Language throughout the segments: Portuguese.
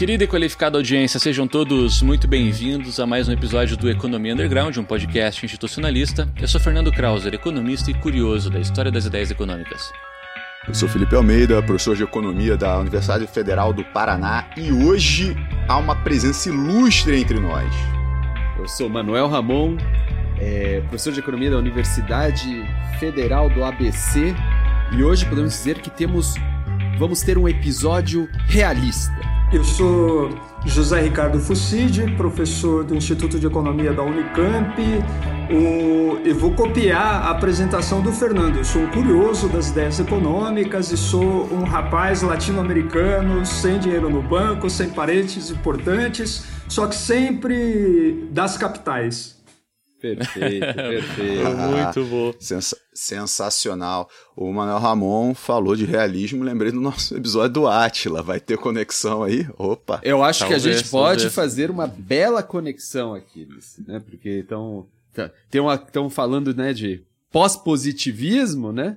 Querida e qualificada audiência, sejam todos muito bem-vindos a mais um episódio do Economia Underground, um podcast institucionalista. Eu sou Fernando Krauser, economista e curioso da história das ideias econômicas. Eu sou Felipe Almeida, professor de Economia da Universidade Federal do Paraná e hoje há uma presença ilustre entre nós. Eu sou Manuel Ramon, é, professor de Economia da Universidade Federal do ABC e hoje podemos dizer que temos, vamos ter um episódio realista. Eu sou José Ricardo Fucide, professor do Instituto de Economia da Unicamp. O, eu vou copiar a apresentação do Fernando. Eu sou um curioso das ideias econômicas e sou um rapaz latino-americano, sem dinheiro no banco, sem parentes importantes, só que sempre das capitais. Perfeito, perfeito. Muito bom. Sens sensacional. O Manuel Ramon falou de realismo, lembrei do nosso episódio do Átila. Vai ter conexão aí? Opa! Eu acho Talvez, que a gente pode talvez. fazer uma bela conexão aqui, né? Porque estão estão falando né, de pós-positivismo, né?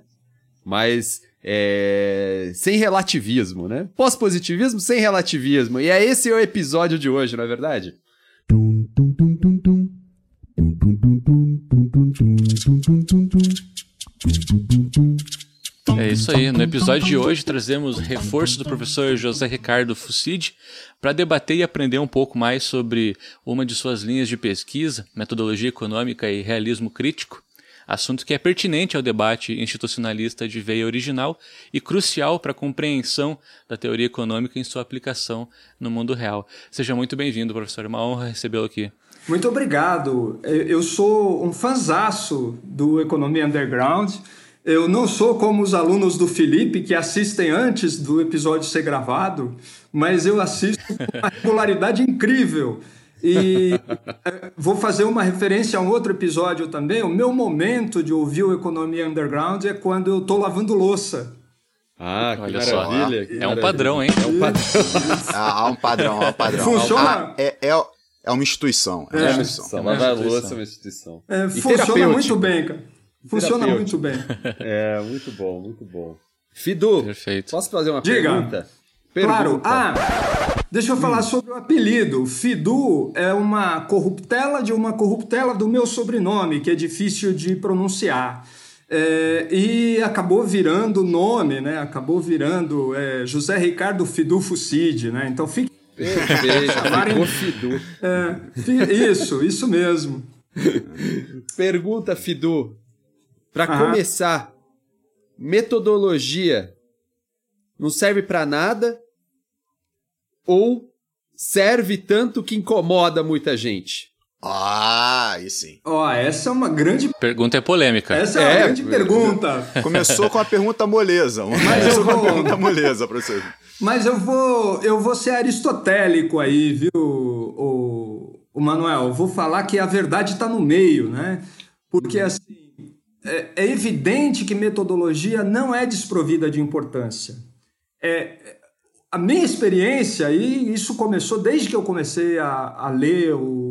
Mas é, sem relativismo, né? Pós-positivismo sem relativismo. E é esse o episódio de hoje, não é verdade? É isso aí. No episódio de hoje trazemos reforço do professor José Ricardo Fucide para debater e aprender um pouco mais sobre uma de suas linhas de pesquisa, metodologia econômica e realismo crítico, assunto que é pertinente ao debate institucionalista de veia original e crucial para a compreensão da teoria econômica em sua aplicação no mundo real. Seja muito bem-vindo, professor. É uma honra recebê-lo aqui. Muito obrigado. Eu sou um fanzaço do Economia Underground. Eu não sou como os alunos do Felipe que assistem antes do episódio ser gravado, mas eu assisto com uma regularidade incrível. E eh, vou fazer uma referência a um outro episódio também. O meu momento de ouvir o Economia Underground é quando eu estou lavando louça. Ah, que Olha só. maravilha. que É um padrão, hein? É um padrão. Ah, há um padrão, há um padrão. Funciona? Ah, é, é, é uma instituição. É uma É. instituição. uma Lavar instituição. louça é uma instituição. É, funciona muito bem, cara. Funciona muito bem. É, muito bom, muito bom. Fidu, Perfeito. posso fazer uma Diga. pergunta? Claro. Pergunta. Ah, deixa eu falar sobre o apelido. Fidu é uma corruptela de uma corruptela do meu sobrenome, que é difícil de pronunciar. É, e acabou virando nome, né? Acabou virando é, José Ricardo Fidu Fucide, né? Então fique. Perfeito, é, isso, isso mesmo. Pergunta, Fidu. Para Aham. começar, metodologia não serve para nada ou serve tanto que incomoda muita gente? Ah, aí sim. Ó, essa é uma grande, Pergunta é polêmica. essa é uma É, grande eu- pergunta. Começou com a pergunta moleza. Começou com a pergunta moleza, professor. Mas eu vou, eu vou ser aristotélico aí, viu, o, o Manuel? Eu vou falar que a verdade está no meio, né? Porque assim, é, é evidente que metodologia não é desprovida de importância. É, a minha experiência, e isso começou desde que eu comecei a, a ler o-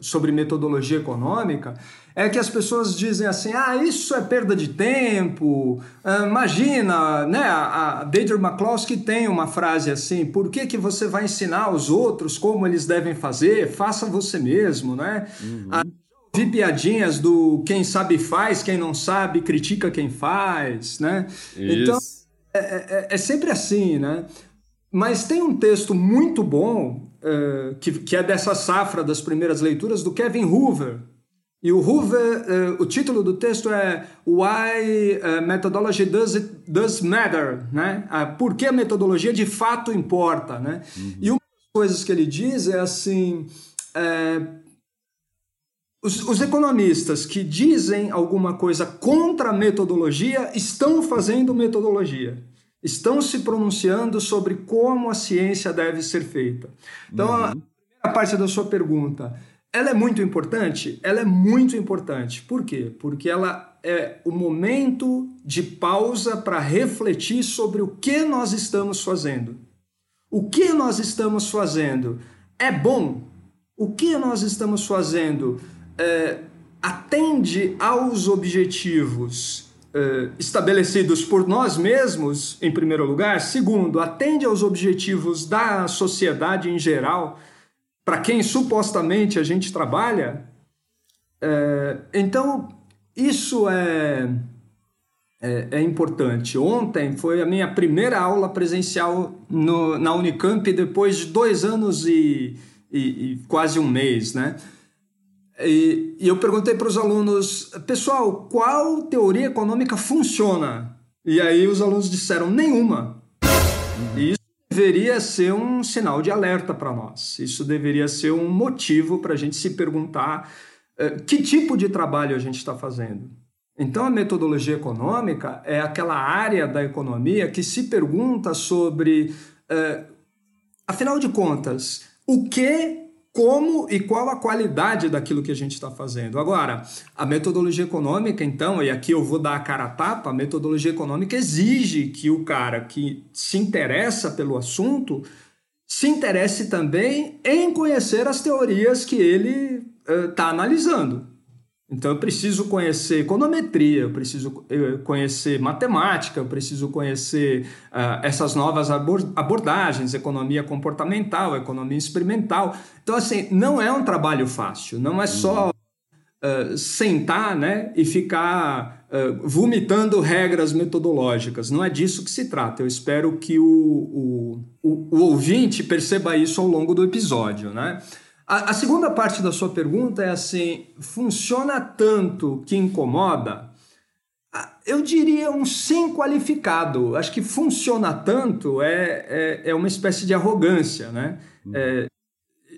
sobre metodologia econômica, é que as pessoas dizem assim: ah, isso é perda de tempo. ah, imagina, né? A, a Deidre McCloskey tem uma frase assim: por que, que você vai ensinar aos outros como eles devem fazer? Faça você mesmo, né? Ah, vi piadinhas do quem sabe faz, quem não sabe critica quem faz, né? Então, Isso. é, é sempre assim, né? Mas tem um texto muito bom, eh, que, que é dessa safra das primeiras leituras, do Kevin Hoover. E o Hoover, eh, o título do texto é Why eh, Methodology Does, It, Does Matter, né? Ah, Por que a metodologia de fato importa, né? E uma das coisas que ele diz é assim... os, os economistas que dizem alguma coisa contra a metodologia estão fazendo metodologia estão se pronunciando sobre como a ciência deve ser feita. Então, a primeira parte da sua pergunta, ela é muito importante? Ela é muito importante. Por quê? Porque ela é o momento de pausa para refletir sobre o que nós estamos fazendo. O que nós estamos fazendo é bom? O que nós estamos fazendo é, atende aos objetivos uh, estabelecidos por nós mesmos, em primeiro lugar. Segundo, atende aos objetivos da sociedade em geral, para quem supostamente a gente trabalha. Uh, então, isso é, é, é, importante. Ontem foi a minha primeira aula presencial no, na Unicamp, depois de dois anos e, e, e quase um mês, né? E, e eu perguntei para os alunos, pessoal, qual teoria econômica funciona? E aí os alunos disseram nenhuma. E isso deveria ser um sinal de alerta para nós. Isso deveria ser um motivo para a gente se perguntar uh, que tipo de trabalho a gente está fazendo. Então, a metodologia econômica é aquela área da economia que se pergunta sobre, uh, afinal de contas, o que como e qual a qualidade daquilo que a gente está fazendo. Agora, a metodologia econômica, então, e aqui eu vou dar a cara a tapa, a metodologia econômica exige que o cara que se interessa pelo assunto se interesse também em conhecer as teorias que ele está uh, analisando. Então eu preciso conhecer econometria, eu preciso eh, conhecer matemática, eu preciso conhecer uh, essas novas abordagens, economia comportamental, economia experimental. Então, assim, não é um trabalho fácil, não é só uh, sentar né, e ficar uh, vomitando regras metodológicas. Não é disso que se trata. Eu espero que o, o, o, o ouvinte perceba isso ao longo do episódio, né? A, a, segunda parte da sua pergunta é assim: funciona tanto que incomoda? Ah, eu diria um sim qualificado. Acho que funciona tanto é, é, é uma espécie de arrogância, né? Uhum. É,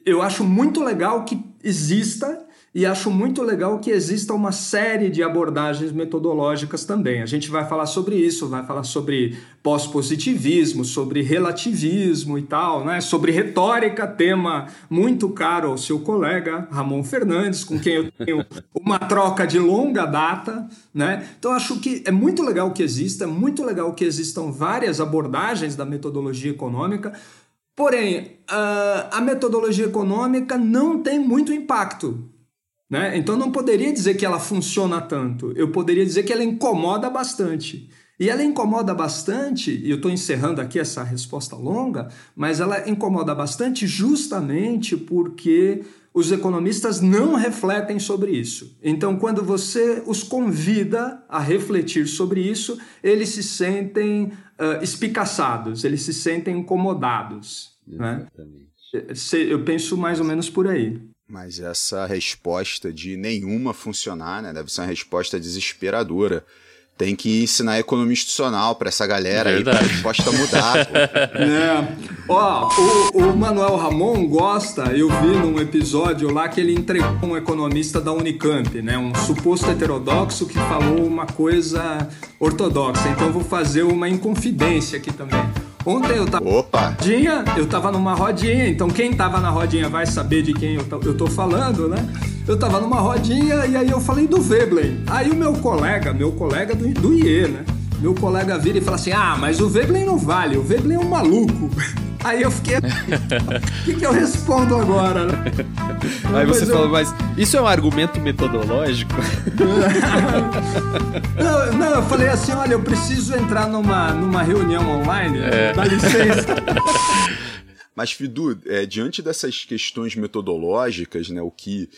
eu acho muito legal que exista e acho muito legal que exista uma série de abordagens metodológicas também. A gente vai falar sobre isso, vai falar sobre pós-positivismo, sobre relativismo e tal, né? sobre retórica, tema muito caro ao seu colega Ramon Fernandes, com quem eu tenho uma troca de longa data. Né? Então, acho que é muito legal que exista, é muito legal que existam várias abordagens da metodologia econômica. Porém, a metodologia econômica não tem muito impacto né? Então não poderia dizer que ela funciona tanto, eu poderia dizer que ela incomoda bastante. E ela incomoda bastante, e eu estou encerrando aqui essa resposta longa, mas ela incomoda bastante justamente porque os economistas não refletem sobre isso. Então, quando você os convida a refletir sobre isso, eles se sentem uh, espicaçados, eles se sentem incomodados. Né? Eu penso mais ou menos por aí. Mas essa resposta de nenhuma funcionar, né? Deve ser uma resposta desesperadora. Tem que ensinar economia institucional para essa galera Verdade. aí, pra resposta mudar. é. Ó, o, o, Manuel Ramon gosta, eu vi num episódio lá que ele entregou um economista da Unicamp, né? Um suposto heterodoxo que falou uma coisa ortodoxa. Então eu vou fazer uma inconfidência aqui também. Ontem eu tava Opa. rodinha, eu tava numa rodinha, então quem tava na rodinha vai saber de quem eu, eu tô falando, né? Eu tava numa rodinha e aí eu falei do Veblen. Aí o meu colega, meu colega do, do IE, né? Meu colega vira e fala assim: Ah, mas o Veblen não vale, o Veblen é um maluco. Aí eu fiquei. O que, que eu respondo agora, né? Aí você eu... falou, mas isso é um argumento metodológico? não, não, eu falei assim: olha, eu preciso entrar numa, numa reunião online, é. dá licença. Mas, Fidu, é, diante dessas questões metodológicas, né, o que,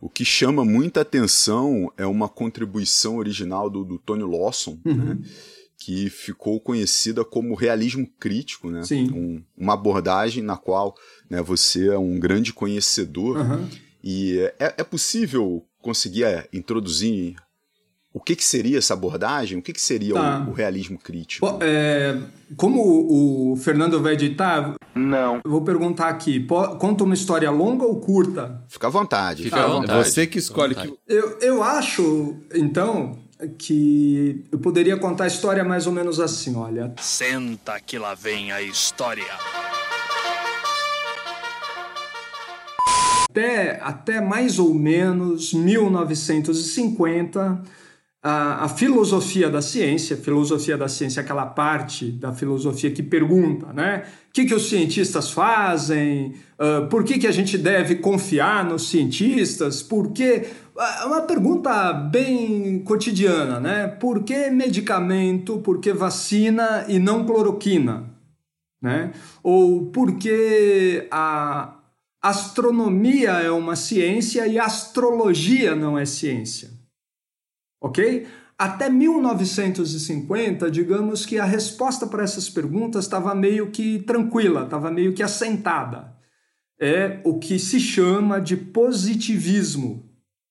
o que chama muita atenção é uma contribuição original do, do Tony Lawson, uhum. né? Que ficou conhecida como realismo crítico, né? Sim. Um, uma abordagem na qual né, você é um grande conhecedor uhum. e é, é, possível conseguir é, introduzir o que, que seria essa abordagem? O que, que seria tá. o, o, realismo crítico? Bom, é, como o, o, Fernando vai editar, não. Eu vou perguntar aqui: conta uma história longa ou curta? Fica à vontade. Fica à vontade. Você que escolhe. Que... Eu, eu acho, então, que eu poderia contar a história mais ou menos assim, olha. Senta que lá vem a história. Até, até mais ou menos 1950, a, a, filosofia da ciência, filosofia da ciência é aquela parte da filosofia que pergunta, né? O que, que os cientistas fazem? Uh, por que, que a gente deve confiar nos cientistas? Por que... É uma pergunta bem cotidiana, né? Por que medicamento, por que vacina e não cloroquina? Né? Ou por que a astronomia é uma ciência e astrologia não é ciência? Ok? Até 1950, digamos que a resposta para essas perguntas estava meio que tranquila, estava meio que assentada. É o que se chama de positivismo.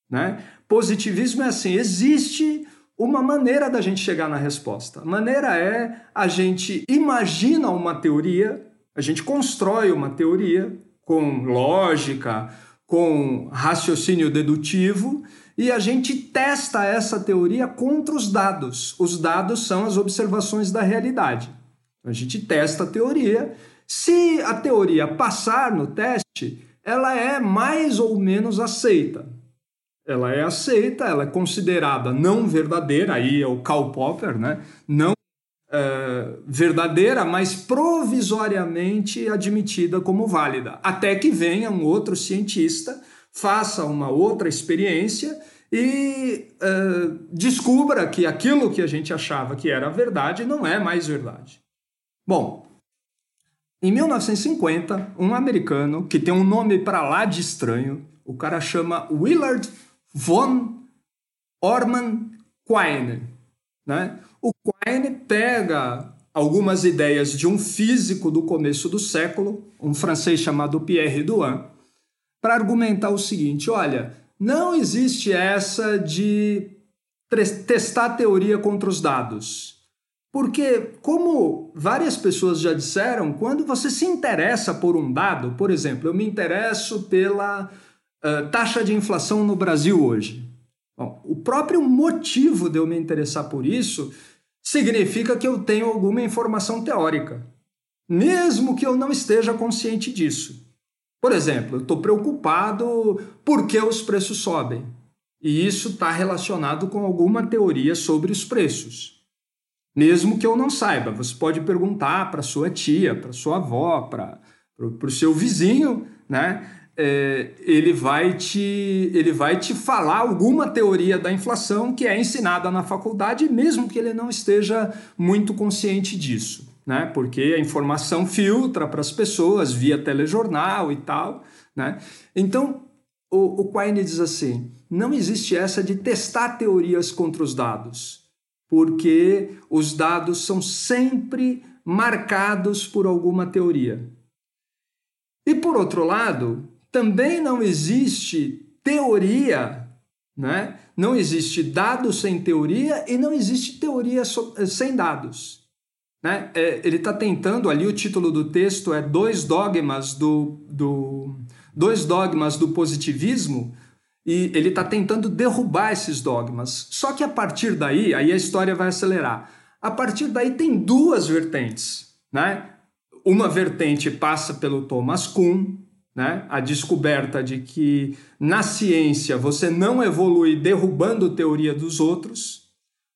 Né? Positivismo é assim: existe uma maneira da gente chegar na resposta. A maneira é a gente imagina uma teoria, a gente constrói uma teoria com lógica, com raciocínio dedutivo e a gente testa essa teoria contra os dados. Os dados são as observações da realidade. A gente testa a teoria. Se a teoria passar no teste, ela é mais ou menos aceita. Ela é aceita, ela é considerada não verdadeira, aí é o Karl Popper, né? Não é, verdadeira, mas provisoriamente admitida como válida, até que venha um outro cientista faça uma outra experiência e uh, descubra que aquilo que a gente achava que era verdade não é mais verdade. Bom, em 1950, um americano que tem um nome para lá de estranho, o cara chama Willard von Orman Quine. Né? O Quine pega algumas ideias de um físico do começo do século, um francês chamado Pierre Douin, para argumentar o seguinte: olha, não existe essa de testar teoria contra os dados. Porque, como várias pessoas já disseram, quando você se interessa por um dado, por exemplo, eu me interesso pela uh, taxa de inflação no Brasil hoje. Bom, o próprio motivo de eu me interessar por isso significa que eu tenho alguma informação teórica, mesmo que eu não esteja consciente disso. Por exemplo, eu estou preocupado porque os preços sobem. E isso está relacionado com alguma teoria sobre os preços. Mesmo que eu não saiba, você pode perguntar para sua tia, para sua avó, para o seu vizinho, né? É, ele, vai te, ele vai te falar alguma teoria da inflação que é ensinada na faculdade, mesmo que ele não esteja muito consciente disso né? Porque a informação filtra para as pessoas via telejornal e tal, né? Então, o, o Quine diz assim: não existe essa de testar teorias contra os dados, porque os dados são sempre marcados por alguma teoria. E por outro lado, também não existe teoria, né? Não existe dado sem teoria e não existe teoria sem dados. Né? É, ele está tentando ali, o título do texto é Dois Dogmas do, do, dois dogmas do Positivismo, e ele está tentando derrubar esses dogmas. Só que a partir daí, aí a história vai acelerar. A partir daí tem duas vertentes. Né? Uma vertente passa pelo Thomas Kuhn, né? a descoberta de que na ciência você não evolui derrubando teoria dos outros,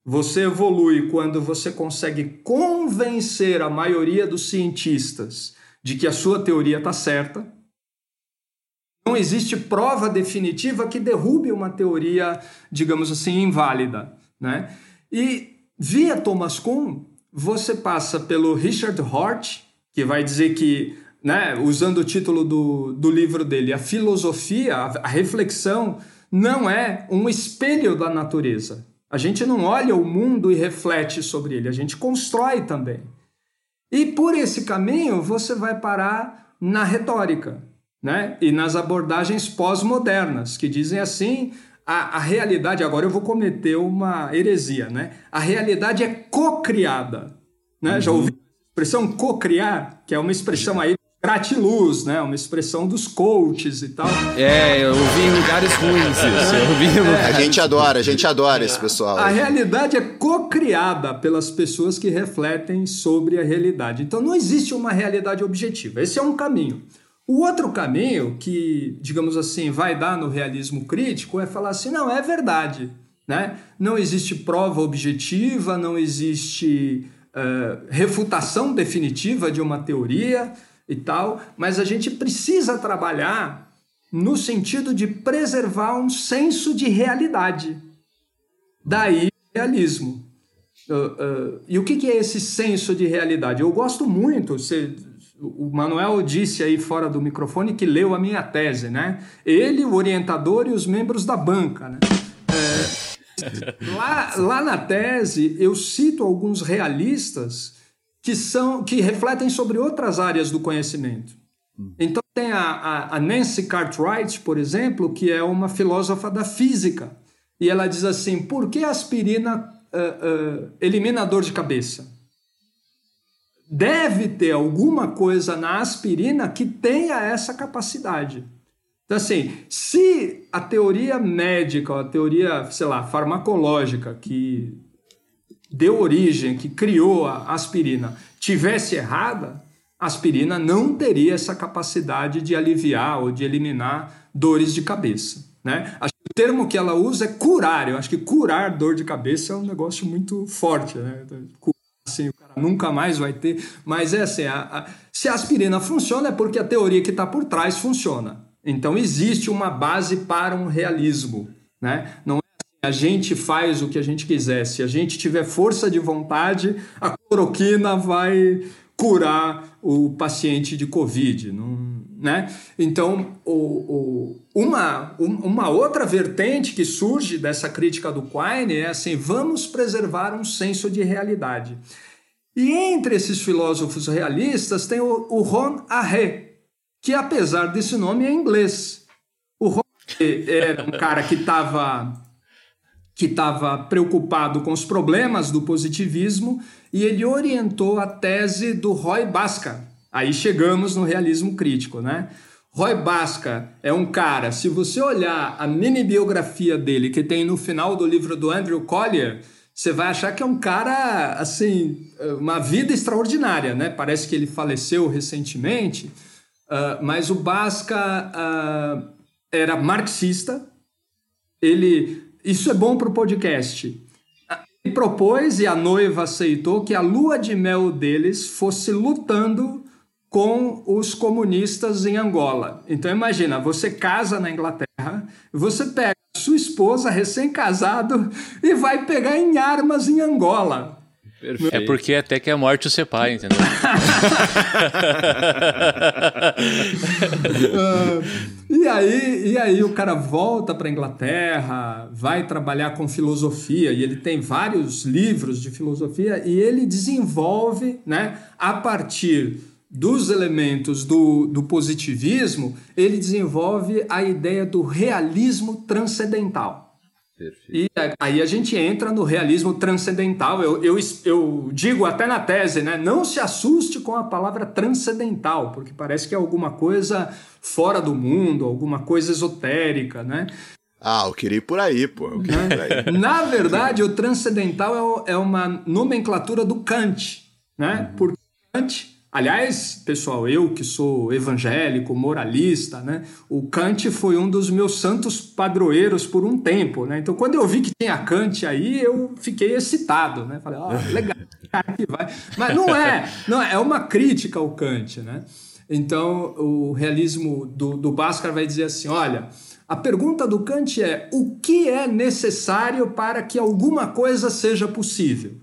você evolui quando você consegue convencer a maioria dos cientistas de que a sua teoria está certa. Não existe prova definitiva que derrube uma teoria, digamos assim, inválida. Né? E via Thomas Kuhn, você passa pelo Richard Hort, que vai dizer que, né, usando o título do, do livro dele, a filosofia, a, a reflexão, não é um espelho da natureza a gente não olha o mundo e reflete sobre ele, a gente constrói também. E por esse caminho você vai parar na retórica, né? E nas abordagens pós-modernas, que dizem assim: a, a, realidade, agora eu vou cometer uma heresia, né? A realidade é co-criada. Né? Uhum. Já ouviu a expressão co-criar, que é uma expressão aí gratiluz, né? Uma expressão dos coaches e tal. É, eu ouvi em lugares ruins isso. Eu ouvi em lugares... A gente adora, a gente adora esse pessoal. A realidade é co-criada pelas pessoas que refletem sobre a realidade. Então não existe uma realidade objetiva. Esse é um caminho. O outro caminho que, digamos assim, vai dar no realismo crítico é falar assim: não, é verdade. Né? Não existe prova objetiva, não existe uh, refutação definitiva de uma teoria e tal, mas a gente precisa trabalhar no sentido de preservar um senso de realidade. Daí realismo. Uh, uh, e o que, que, é esse senso de realidade? Eu gosto muito, você, o Manuel disse aí fora do microfone que leu a minha tese, né? Ele, o orientador e os membros da banca, né? É, lá, lá na tese eu cito alguns realistas que são que refletem sobre outras áreas do conhecimento. Então tem a, a, a Nancy Cartwright, por exemplo, que é uma filósofa da física, e ela diz assim: por que a aspirina uh, uh, elimina dor de cabeça? Deve ter alguma coisa na aspirina que tenha essa capacidade. Então, assim, se a teoria médica, a teoria, sei lá, farmacológica que deu origem, que criou a aspirina, tivesse errada, a aspirina não teria essa capacidade de aliviar ou de eliminar dores de cabeça. Né? O termo que ela usa é curar. Eu acho que curar dor de cabeça é um negócio muito forte. Né? Curar, assim, o cara nunca mais vai ter. Mas é assim: a, a, se a aspirina funciona, é porque a teoria que está por trás funciona. Então existe uma base para um realismo. Né? Não a gente faz o que a gente quiser. Se a gente tiver força de vontade, a cloroquina vai curar o paciente de Covid. Não, né? Então, o, o, uma, uma outra vertente que surge dessa crítica do Quine é assim: vamos preservar um senso de realidade. E entre esses filósofos realistas tem o, o Ron Arré, que apesar desse nome é inglês. O Ron era um cara que estava que estava preocupado com os problemas do positivismo e ele orientou a tese do Roy Basca. Aí chegamos no realismo crítico, né? Roy Basca é um cara, se você olhar a mini biografia dele que tem no final do livro do Andrew Collier, você vai achar que é um cara, assim, uma vida extraordinária, né? Parece que ele faleceu recentemente, uh, mas o Basca uh, era marxista, ele isso é bom para o podcast. Ele propôs e a noiva aceitou que a lua de mel deles fosse lutando com os comunistas em Angola. Então imagina, você casa na Inglaterra, você pega sua esposa recém-casado e vai pegar em armas em Angola. Perfeito. É porque até que a morte o separa, entendeu? uh, e, aí, e aí o cara volta para Inglaterra, vai trabalhar com filosofia, e ele tem vários livros de filosofia, e ele desenvolve, né, a partir dos elementos do, do positivismo, ele desenvolve a ideia do realismo transcendental. Perfeito. E aí a gente entra no realismo transcendental. Eu, eu, eu digo até na tese, né? Não se assuste com a palavra transcendental, porque parece que é alguma coisa fora do mundo, alguma coisa esotérica, né? Ah, eu queria ir por aí, pô. Por aí. na verdade, o transcendental é, é uma nomenclatura do Kant, né? Uhum. Porque Kant Aliás, pessoal, eu que sou evangélico, moralista, né? O Kant foi um dos meus santos padroeiros por um tempo, né? Então, quando eu vi que tinha Kant aí, eu fiquei excitado, né? Falei, ó, oh, legal, cara que vai. Mas não é, não é, é uma crítica ao Kant, né? Então, o realismo do, do vai dizer assim, olha, a pergunta do Kant é o que é necessário para que alguma coisa seja possível?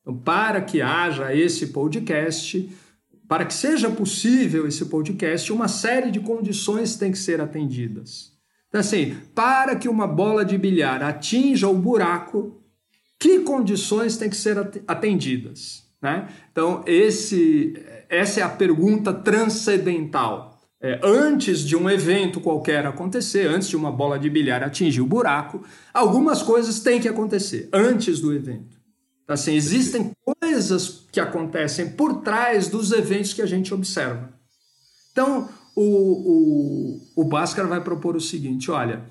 Então, para que haja esse podcast para que seja possível esse podcast, uma série de condições tem que ser atendidas. Então, assim, para que uma bola de bilhar atinja o buraco, que condições têm que ser atendidas? Né? Então, esse, essa é a pergunta transcendental. É, antes de um evento qualquer acontecer, antes de uma bola de bilhar atingir o buraco, algumas coisas têm que acontecer antes do evento. Então, assim, existem coisas que acontecem por trás dos eventos que a gente observa. Então, o, o, o Bhaskara vai propor o seguinte: olha,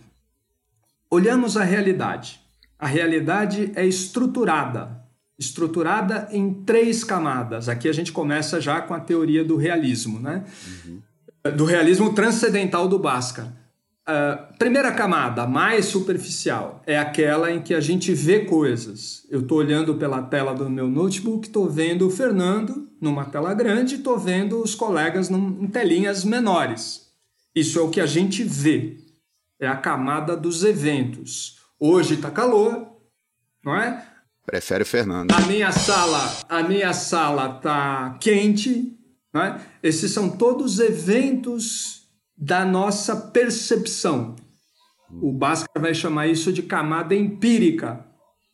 olhamos a realidade. A realidade é estruturada, estruturada em três camadas. Aqui a gente começa já com a teoria do realismo, né? Uhum. Do realismo transcendental do Bhaskara. A primeira camada, mais superficial, é aquela em que a gente vê coisas. Eu estou olhando pela tela do meu notebook, estou vendo o Fernando numa tela grande, estou vendo os colegas num, em telinhas menores. Isso é o que a gente vê. É a camada dos eventos. Hoje está calor, não é? Prefere o Fernando. A minha sala, a minha sala tá quente, não é? Esses são todos eventos da nossa percepção. O Bhaskara vai chamar isso de camada empírica,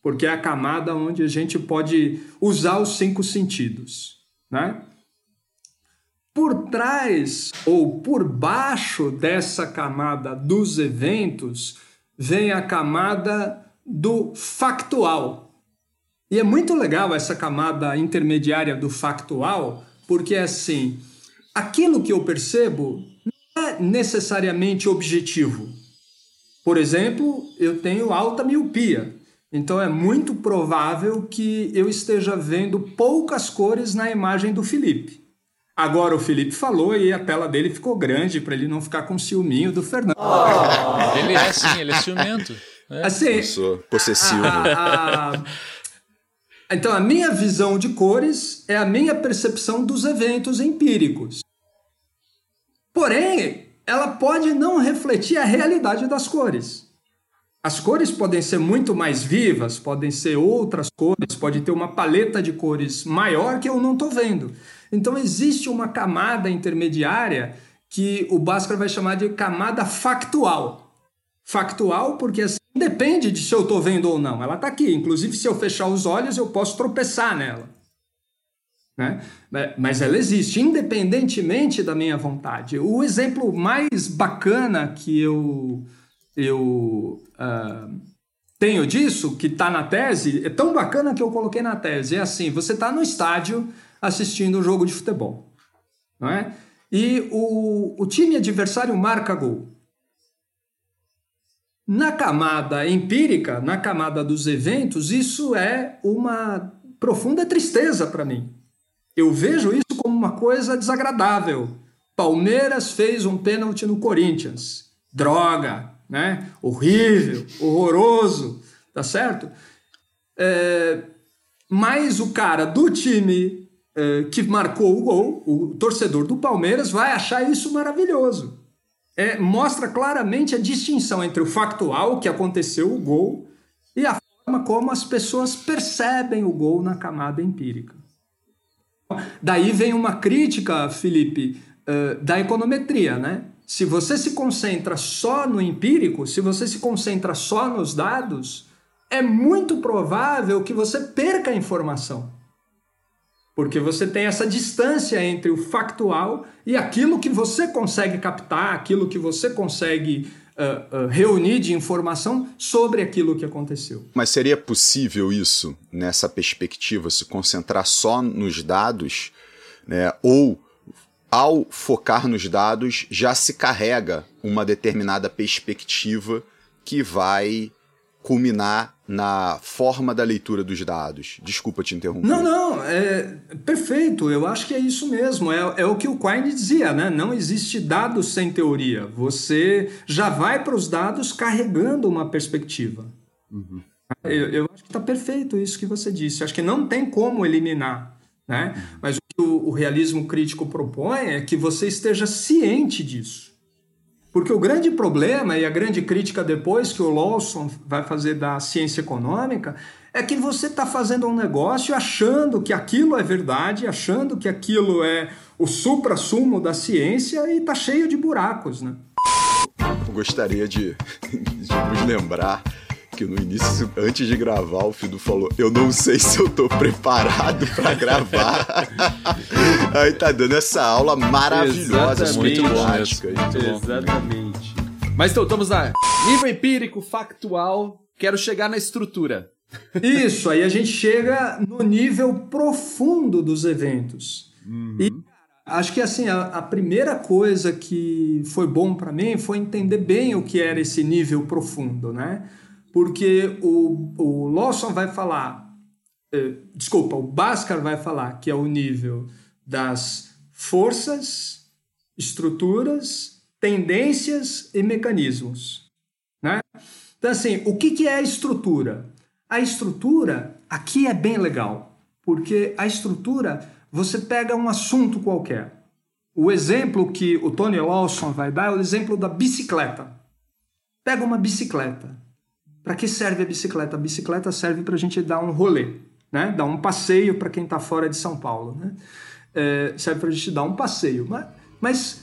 porque é a camada onde a gente pode usar os cinco sentidos. Né? Por trás ou por baixo dessa camada dos eventos vem a camada do factual. E é muito legal essa camada intermediária do factual, porque é assim, aquilo que eu percebo é necessariamente objetivo. Por exemplo, eu tenho alta miopia, então é muito provável que eu esteja vendo poucas cores na imagem do Felipe. Agora o Felipe falou e a tela dele ficou grande para ele não ficar com ciúminho do Fernando. Oh. Ele é sim, ele é ciumento. É. Assim, eu sou possessivo. A, a, então a minha visão de cores é a minha percepção dos eventos empíricos. Porém, ela pode não refletir a realidade das cores. As cores podem ser muito mais vivas, podem ser outras cores, pode ter uma paleta de cores maior que eu não estou vendo. Então existe uma camada intermediária que o Bhaskara vai chamar de camada factual. Factual porque assim, depende de se eu estou vendo ou não. Ela está aqui. Inclusive, se eu fechar os olhos, eu posso tropeçar nela. Né? Mas ela existe, independentemente da minha vontade. O exemplo mais bacana que eu, eu uh, tenho disso, que está na tese, é tão bacana que eu coloquei na tese. É assim: você está no estádio assistindo um jogo de futebol, não é? E o, o time adversário marca gol. Na camada empírica, na camada dos eventos, isso é uma profunda tristeza para mim. Eu vejo isso como uma coisa desagradável. Palmeiras fez um pênalti no Corinthians. Droga, né? Horrível, horroroso, tá certo? É, mas o cara do time é, que marcou o gol, o torcedor do Palmeiras, vai achar isso maravilhoso. É, mostra claramente a distinção entre o factual, que aconteceu o gol, e a forma como as pessoas percebem o gol na camada empírica. Daí vem uma crítica, Felipe, uh, da econometria, né? Se você se concentra só no empírico, se você se concentra só nos dados, é muito provável que você perca a informação. Porque você tem essa distância entre o factual e aquilo que você consegue captar, aquilo que você consegue uh, uh, reunir de informação sobre aquilo que aconteceu. Mas seria possível isso, nessa perspectiva, se concentrar só nos dados, né? ou ao focar nos dados já se carrega uma determinada perspectiva que vai culminar na forma da leitura dos dados. Desculpa te interromper. Não, não, é perfeito. Eu acho que é isso mesmo. É, é o que o Quine dizia, né? Não existe dados sem teoria. Você já vai para os dados carregando uma perspectiva. Uhum. Eu, eu, acho que está perfeito isso que você disse. Eu acho que não tem como eliminar. Né? Uhum. Mas o que o, o realismo crítico propõe é que você esteja ciente disso. Porque o grande problema e a grande crítica depois que o Lawson vai fazer da ciência econômica é que você está fazendo um negócio achando que aquilo é verdade, achando que aquilo é o supra-sumo da ciência e está cheio de buracos, né? Eu gostaria de, de nos lembrar que no início, antes de gravar, o Fido falou: Eu não sei se eu tô preparado para gravar. Aí tá dando essa aula maravilhosa, Exatamente. muito prática. Exatamente. Mas então, estamos lá. Nível empírico, factual. Quero chegar na estrutura. Isso, aí a gente chega no nível profundo dos eventos. Uhum. E acho que assim, a, a, primeira coisa que foi bom para mim foi entender bem o que era esse nível profundo, né? Porque o, o Lawson vai falar, eh, desculpa, o Bhaskar vai falar que é o nível das forças, estruturas, tendências e mecanismos. Né? Então, assim, o que, que é a estrutura? A estrutura aqui é bem legal, porque a estrutura você pega um assunto qualquer. O exemplo que o Tony Lawson vai dar é o exemplo da bicicleta. Pega uma bicicleta. Para que serve a bicicleta? A bicicleta serve para a gente dar um rolê, né? dar um passeio para quem está fora de São Paulo. Né? É, serve para a gente dar um passeio. Mas, mas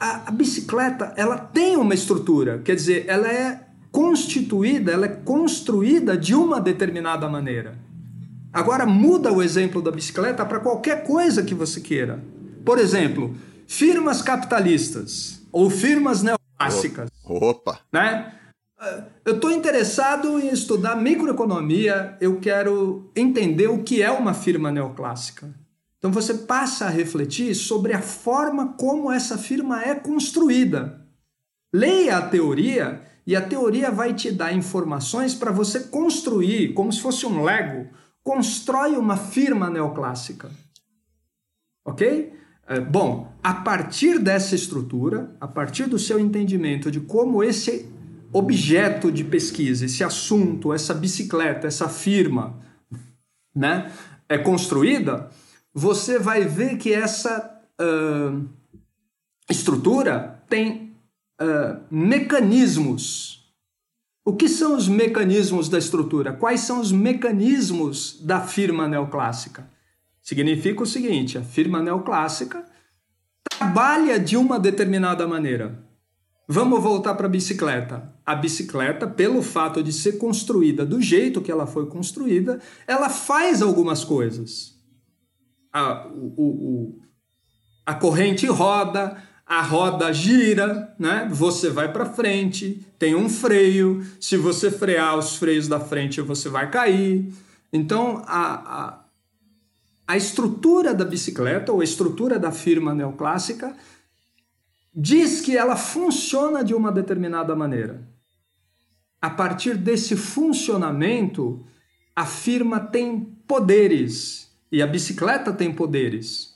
a, a bicicleta ela tem uma estrutura, quer dizer, ela é constituída, ela é construída de uma determinada maneira. Agora muda o exemplo da bicicleta para qualquer coisa que você queira. Por exemplo, firmas capitalistas ou firmas neoclássicas. Opa! Né? Eu estou interessado em estudar microeconomia, eu quero entender o que é uma firma neoclássica. Então você passa a refletir sobre a forma como essa firma é construída. Leia a teoria e a teoria vai te dar informações para você construir, como se fosse um Lego, constrói uma firma neoclássica. Ok? É, bom, a partir dessa estrutura, a partir do seu entendimento de como esse objeto de pesquisa, esse assunto, essa bicicleta, essa firma, né, é construída, você vai ver que essa uh, estrutura tem uh, mecanismos. O que são os mecanismos da estrutura? Quais são os mecanismos da firma neoclássica? Significa o seguinte: a firma neoclássica trabalha de uma determinada maneira. Vamos voltar para a bicicleta. A bicicleta, pelo fato de ser construída do jeito que ela foi construída, ela faz algumas coisas. A, o, o, a corrente roda, a roda gira, né? Você vai para frente, tem um freio. Se você frear os freios da frente, você vai cair. Então, a, a, a estrutura da bicicleta ou a estrutura da firma neoclássica diz que ela funciona de uma determinada maneira. A partir desse funcionamento, a firma tem poderes e a bicicleta tem poderes.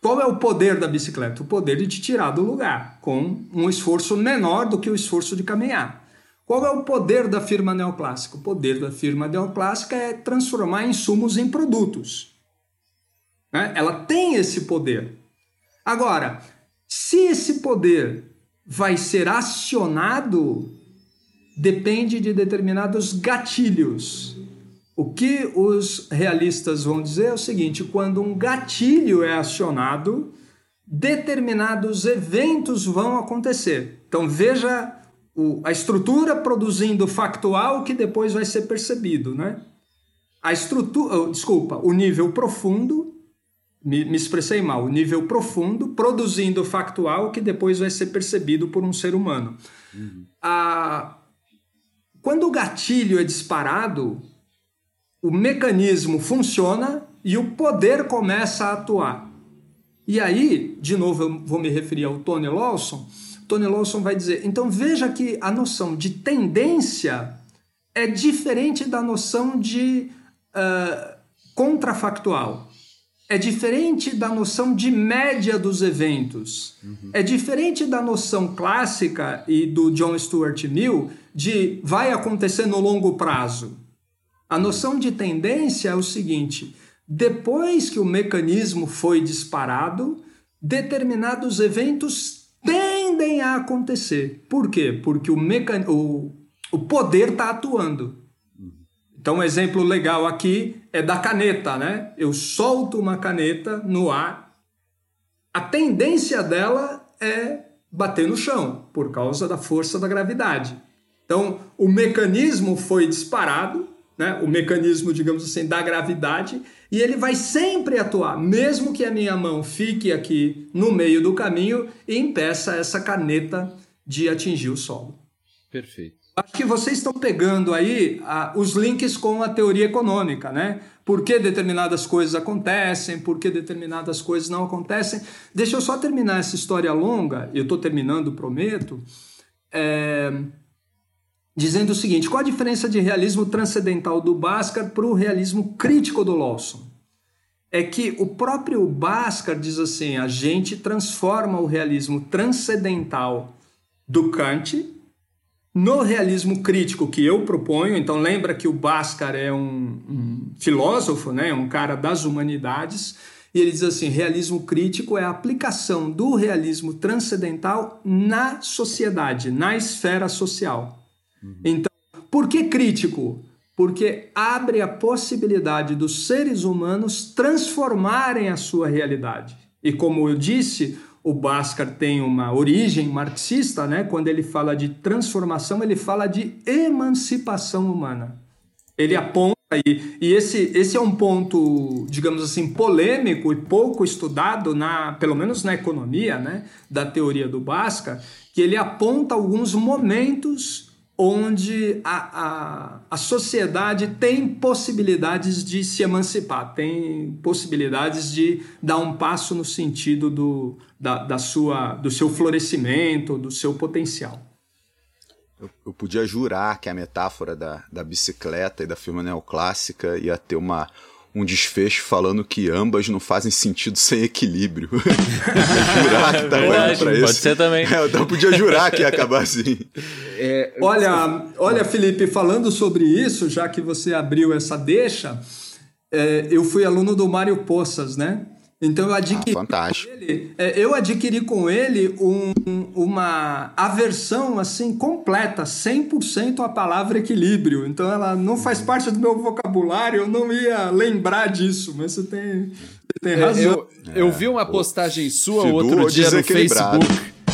Qual é o poder da bicicleta? O poder de te tirar do lugar, com um esforço menor do que o esforço de caminhar. Qual é o poder da firma neoclássica? O poder da firma neoclássica é transformar insumos em produtos. Né? Ela tem esse poder. Agora, se esse poder vai ser acionado, depende de determinados gatilhos. O que os realistas vão dizer é o seguinte: quando um gatilho é acionado, determinados eventos vão acontecer. Então veja a estrutura produzindo factual que depois vai ser percebido, né? A estrutura, oh, desculpa, o nível profundo me, me, expressei mal, nível profundo, produzindo factual que depois vai ser percebido por um ser humano. Uhum. A, quando o gatilho é disparado, o mecanismo funciona e o poder começa a atuar. E aí, de novo, eu vou me referir ao Tony Lawson. Tony Lawson vai dizer: então veja que a noção de tendência é diferente da noção de uh, contrafactual é diferente da noção de média dos eventos. Uhum. É diferente da noção clássica e do John Stuart Mill de vai acontecer no longo prazo. A noção de tendência é o seguinte: depois que o mecanismo foi disparado, determinados eventos tendem a acontecer. Por quê? Porque o, mecan... o, o poder está atuando. Então, um exemplo legal aqui é da caneta, né? Eu solto uma caneta no ar, a tendência dela é bater no chão, por causa da força da gravidade. Então, o mecanismo foi disparado, né? o mecanismo, digamos assim, da gravidade, e ele vai sempre atuar, mesmo que a minha mão fique aqui no meio do caminho e impeça essa caneta de atingir o solo. Perfeito. Acho que vocês estão pegando aí os links com a teoria econômica, né? Por que determinadas coisas acontecem, por que determinadas coisas não acontecem. Deixa eu só terminar essa história longa, eu estou terminando, prometo, é, dizendo o seguinte: qual a diferença de realismo transcendental do Bhaskar para o realismo crítico do Lawson? é que o próprio Bhaskar diz assim: a gente transforma o realismo transcendental do Kant no realismo crítico que eu proponho. Então, lembra que o Bhaskar é um, um filósofo, né? um cara das humanidades. E ele diz assim: realismo crítico é a aplicação do realismo transcendental na sociedade, na esfera social. Uhum. Então, por que crítico? porque abre a possibilidade dos seres humanos transformarem a sua realidade. E como eu disse, o Bhaskar tem uma origem marxista, né? Quando ele fala de transformação, ele fala de emancipação humana. Ele aponta aí, e esse, esse é um ponto, digamos assim, polêmico e pouco estudado na, pelo menos na economia, né, da teoria do Bhaskar, que ele aponta alguns momentos onde a, a, a sociedade tem possibilidades de se emancipar, tem possibilidades de dar um passo no sentido do, da, da sua, do seu florescimento, do seu potencial. Eu, eu, podia jurar que a metáfora da, da bicicleta e da firma neoclássica ia ter uma, um desfecho falando que ambas não fazem sentido sem equilíbrio. jurar que tá Verdade, pra isso. Pode ser também. É, eu podia jurar que ia acabar assim. É, olha, olha, Felipe, falando sobre isso, já que você abriu essa deixa, é, eu fui aluno do Mário Poças, né? Então eu adquiri, ah, fantástico. Ele, é, eu adquiri com ele um, uma aversão assim completa, 100% a palavra equilíbrio. Então ela não faz parte do meu vocabulário, eu não ia lembrar disso, mas você tem, você tem é, razão. Eu, eu, vi uma postagem sua Fidu outro dia no Facebook.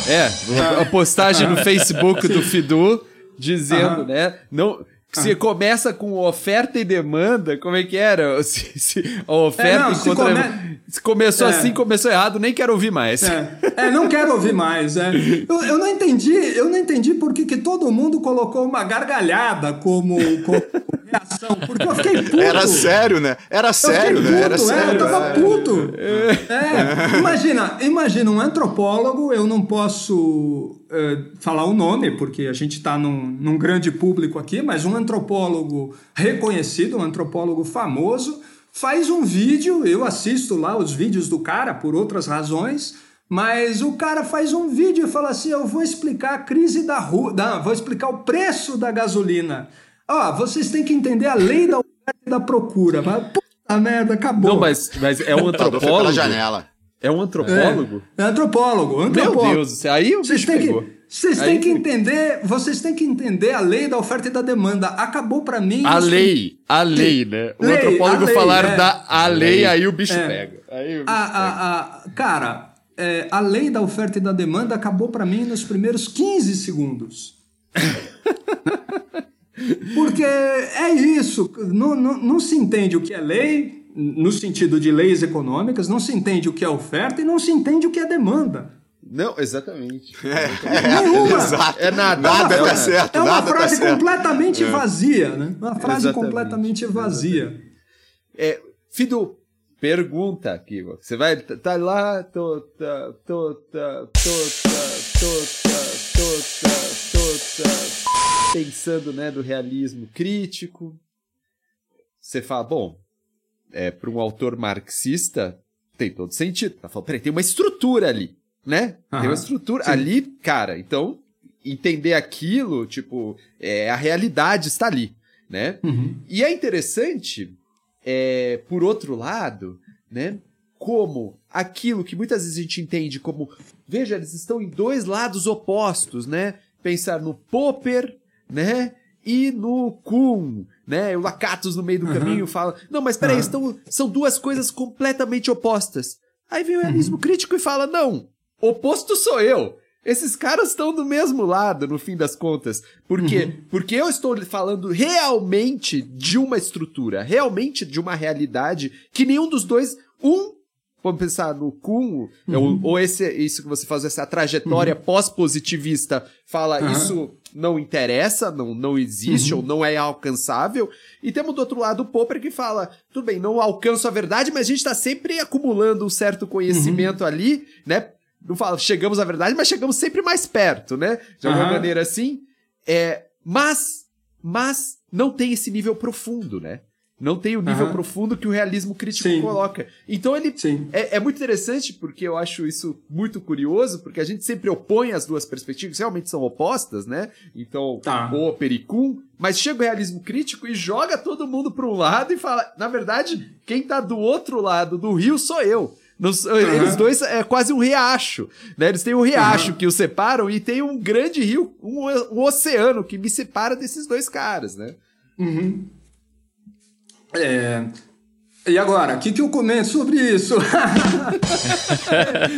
É, a postagem no Facebook do Fidu dizendo, né? Não, se ah. começa com oferta e demanda, como é que era? Se, se a oferta é, não, se, come... se começou é. assim, começou errado, nem quero ouvir mais. É, é não quero ouvir mais. É. Eu, eu não entendi, eu não entendi por que, que todo mundo colocou uma gargalhada como, como reação, porque eu fiquei puto. Era sério, né? Era sério, né? Era sério. É, eu tava puto. É. Imagina, imagina um antropólogo, eu não posso uh, falar o nome, porque a gente está num, num grande público aqui, mas um antropólogo reconhecido, um antropólogo famoso, faz um vídeo, eu assisto lá os vídeos do cara por outras razões, mas o cara faz um vídeo e fala assim: eu vou explicar a crise da rua, vou explicar o preço da gasolina. Ó, vocês têm que entender a lei da oferta e da procura. Mas, puta merda, acabou. Não, mas, mas é um antropólogo. janela. É um antropólogo? É, é antropólogo, antropólogo. Meu Deus, aí o vocês bicho pegou. Que, vocês têm que entender, vocês têm que entender a lei da oferta e da demanda. Acabou para mim. A lei, a lei, né? O lei, antropólogo falar é, da a lei, lei, aí o bicho é. pega. Aí o bicho a, pega. A, a, cara, é, a lei da oferta e da demanda acabou para mim nos primeiros 15 segundos. Porque é isso, não, não, não se entende o que é lei, no sentido de leis econômicas, não se entende o que é oferta e não se entende o que é demanda. Não, exatamente. É, é, Nenhuma. Exato. É nada. Nada tá certo. É uma tá frase tá completamente é. vazia, né? Uma frase exatamente. completamente vazia. É, Fido, pergunta aqui. Você vai tá lá, tô, tá, tô, tá, tô, tá, pensando, né, do realismo crítico. Você fala, bom, é, para um autor marxista, tem todo sentido. Tá falando, peraí, tem uma estrutura ali, né? Uhum. Tem uma estrutura Sim. ali, cara. Então, entender aquilo, tipo, é, a realidade está ali, né? Uhum. E é interessante, é, por outro lado, né? Como aquilo que muitas vezes a gente entende como, veja, eles estão em dois lados opostos, né? Pensar no Popper, né? E no Kuhn, né? O Lakatos no meio do uhum. caminho fala: Não, mas peraí, uhum. estão, são duas coisas completamente opostas. Aí vem o realismo uhum. crítico e fala: Não, oposto sou eu. Esses caras estão do mesmo lado, no fim das contas. Por quê? Uhum. Porque eu estou falando realmente de uma estrutura, realmente de uma realidade que nenhum dos dois. Um vamos pensar no Kuhn, uhum. ou, ou, esse, isso que você faz, essa trajetória uhum. pós-positivista, fala uhum. isso não interessa, não, não existe uhum. ou não é alcançável. E temos do outro lado o Popper que fala, tudo bem, não alcanço a verdade, mas a gente está sempre acumulando um certo conhecimento uhum. ali, né? Não fala, chegamos à verdade, mas chegamos sempre mais perto, né? De alguma maneira assim. É, mas, mas não tem esse nível profundo, né? Não tem o nível uhum. profundo que o realismo crítico Sim. coloca. Então ele é, é, muito interessante porque eu acho isso muito curioso, porque a gente sempre opõe as duas perspectivas, realmente são opostas, né? Então, tá. o Pericum, mas chega o realismo crítico e joga todo mundo para um lado e fala, na verdade, quem tá do outro lado do rio sou eu. Nos, uhum. Eles dois é quase um riacho, né? Eles têm um riacho uhum. que os separam e tem um grande rio, um, um, oceano que me separa desses dois caras, né? Uhum. É... E agora, o que, que eu comento sobre isso?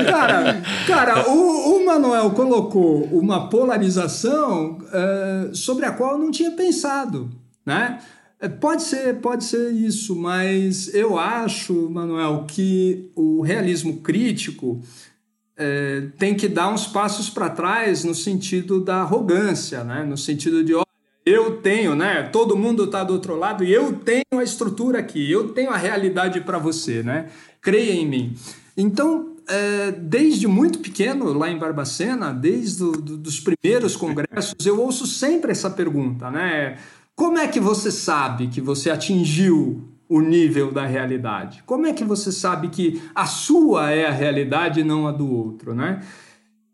cara, cara o, o, Manuel colocou uma polarização é, sobre a qual eu não tinha pensado, né? É, pode ser, pode ser isso, mas eu acho, Manuel, que o realismo crítico é, tem que dar uns passos para trás no sentido da arrogância, né? no sentido de, eu tenho, né? Todo mundo está do outro lado e eu tenho a estrutura aqui, eu tenho a realidade para você, né? Creia em mim. Então, é, desde muito pequeno, lá em Barbacena, desde do, do, dos primeiros congressos, eu ouço sempre essa pergunta, né? Como é que você sabe que você atingiu o nível da realidade? Como é que você sabe que a sua é a realidade e não a do outro, né?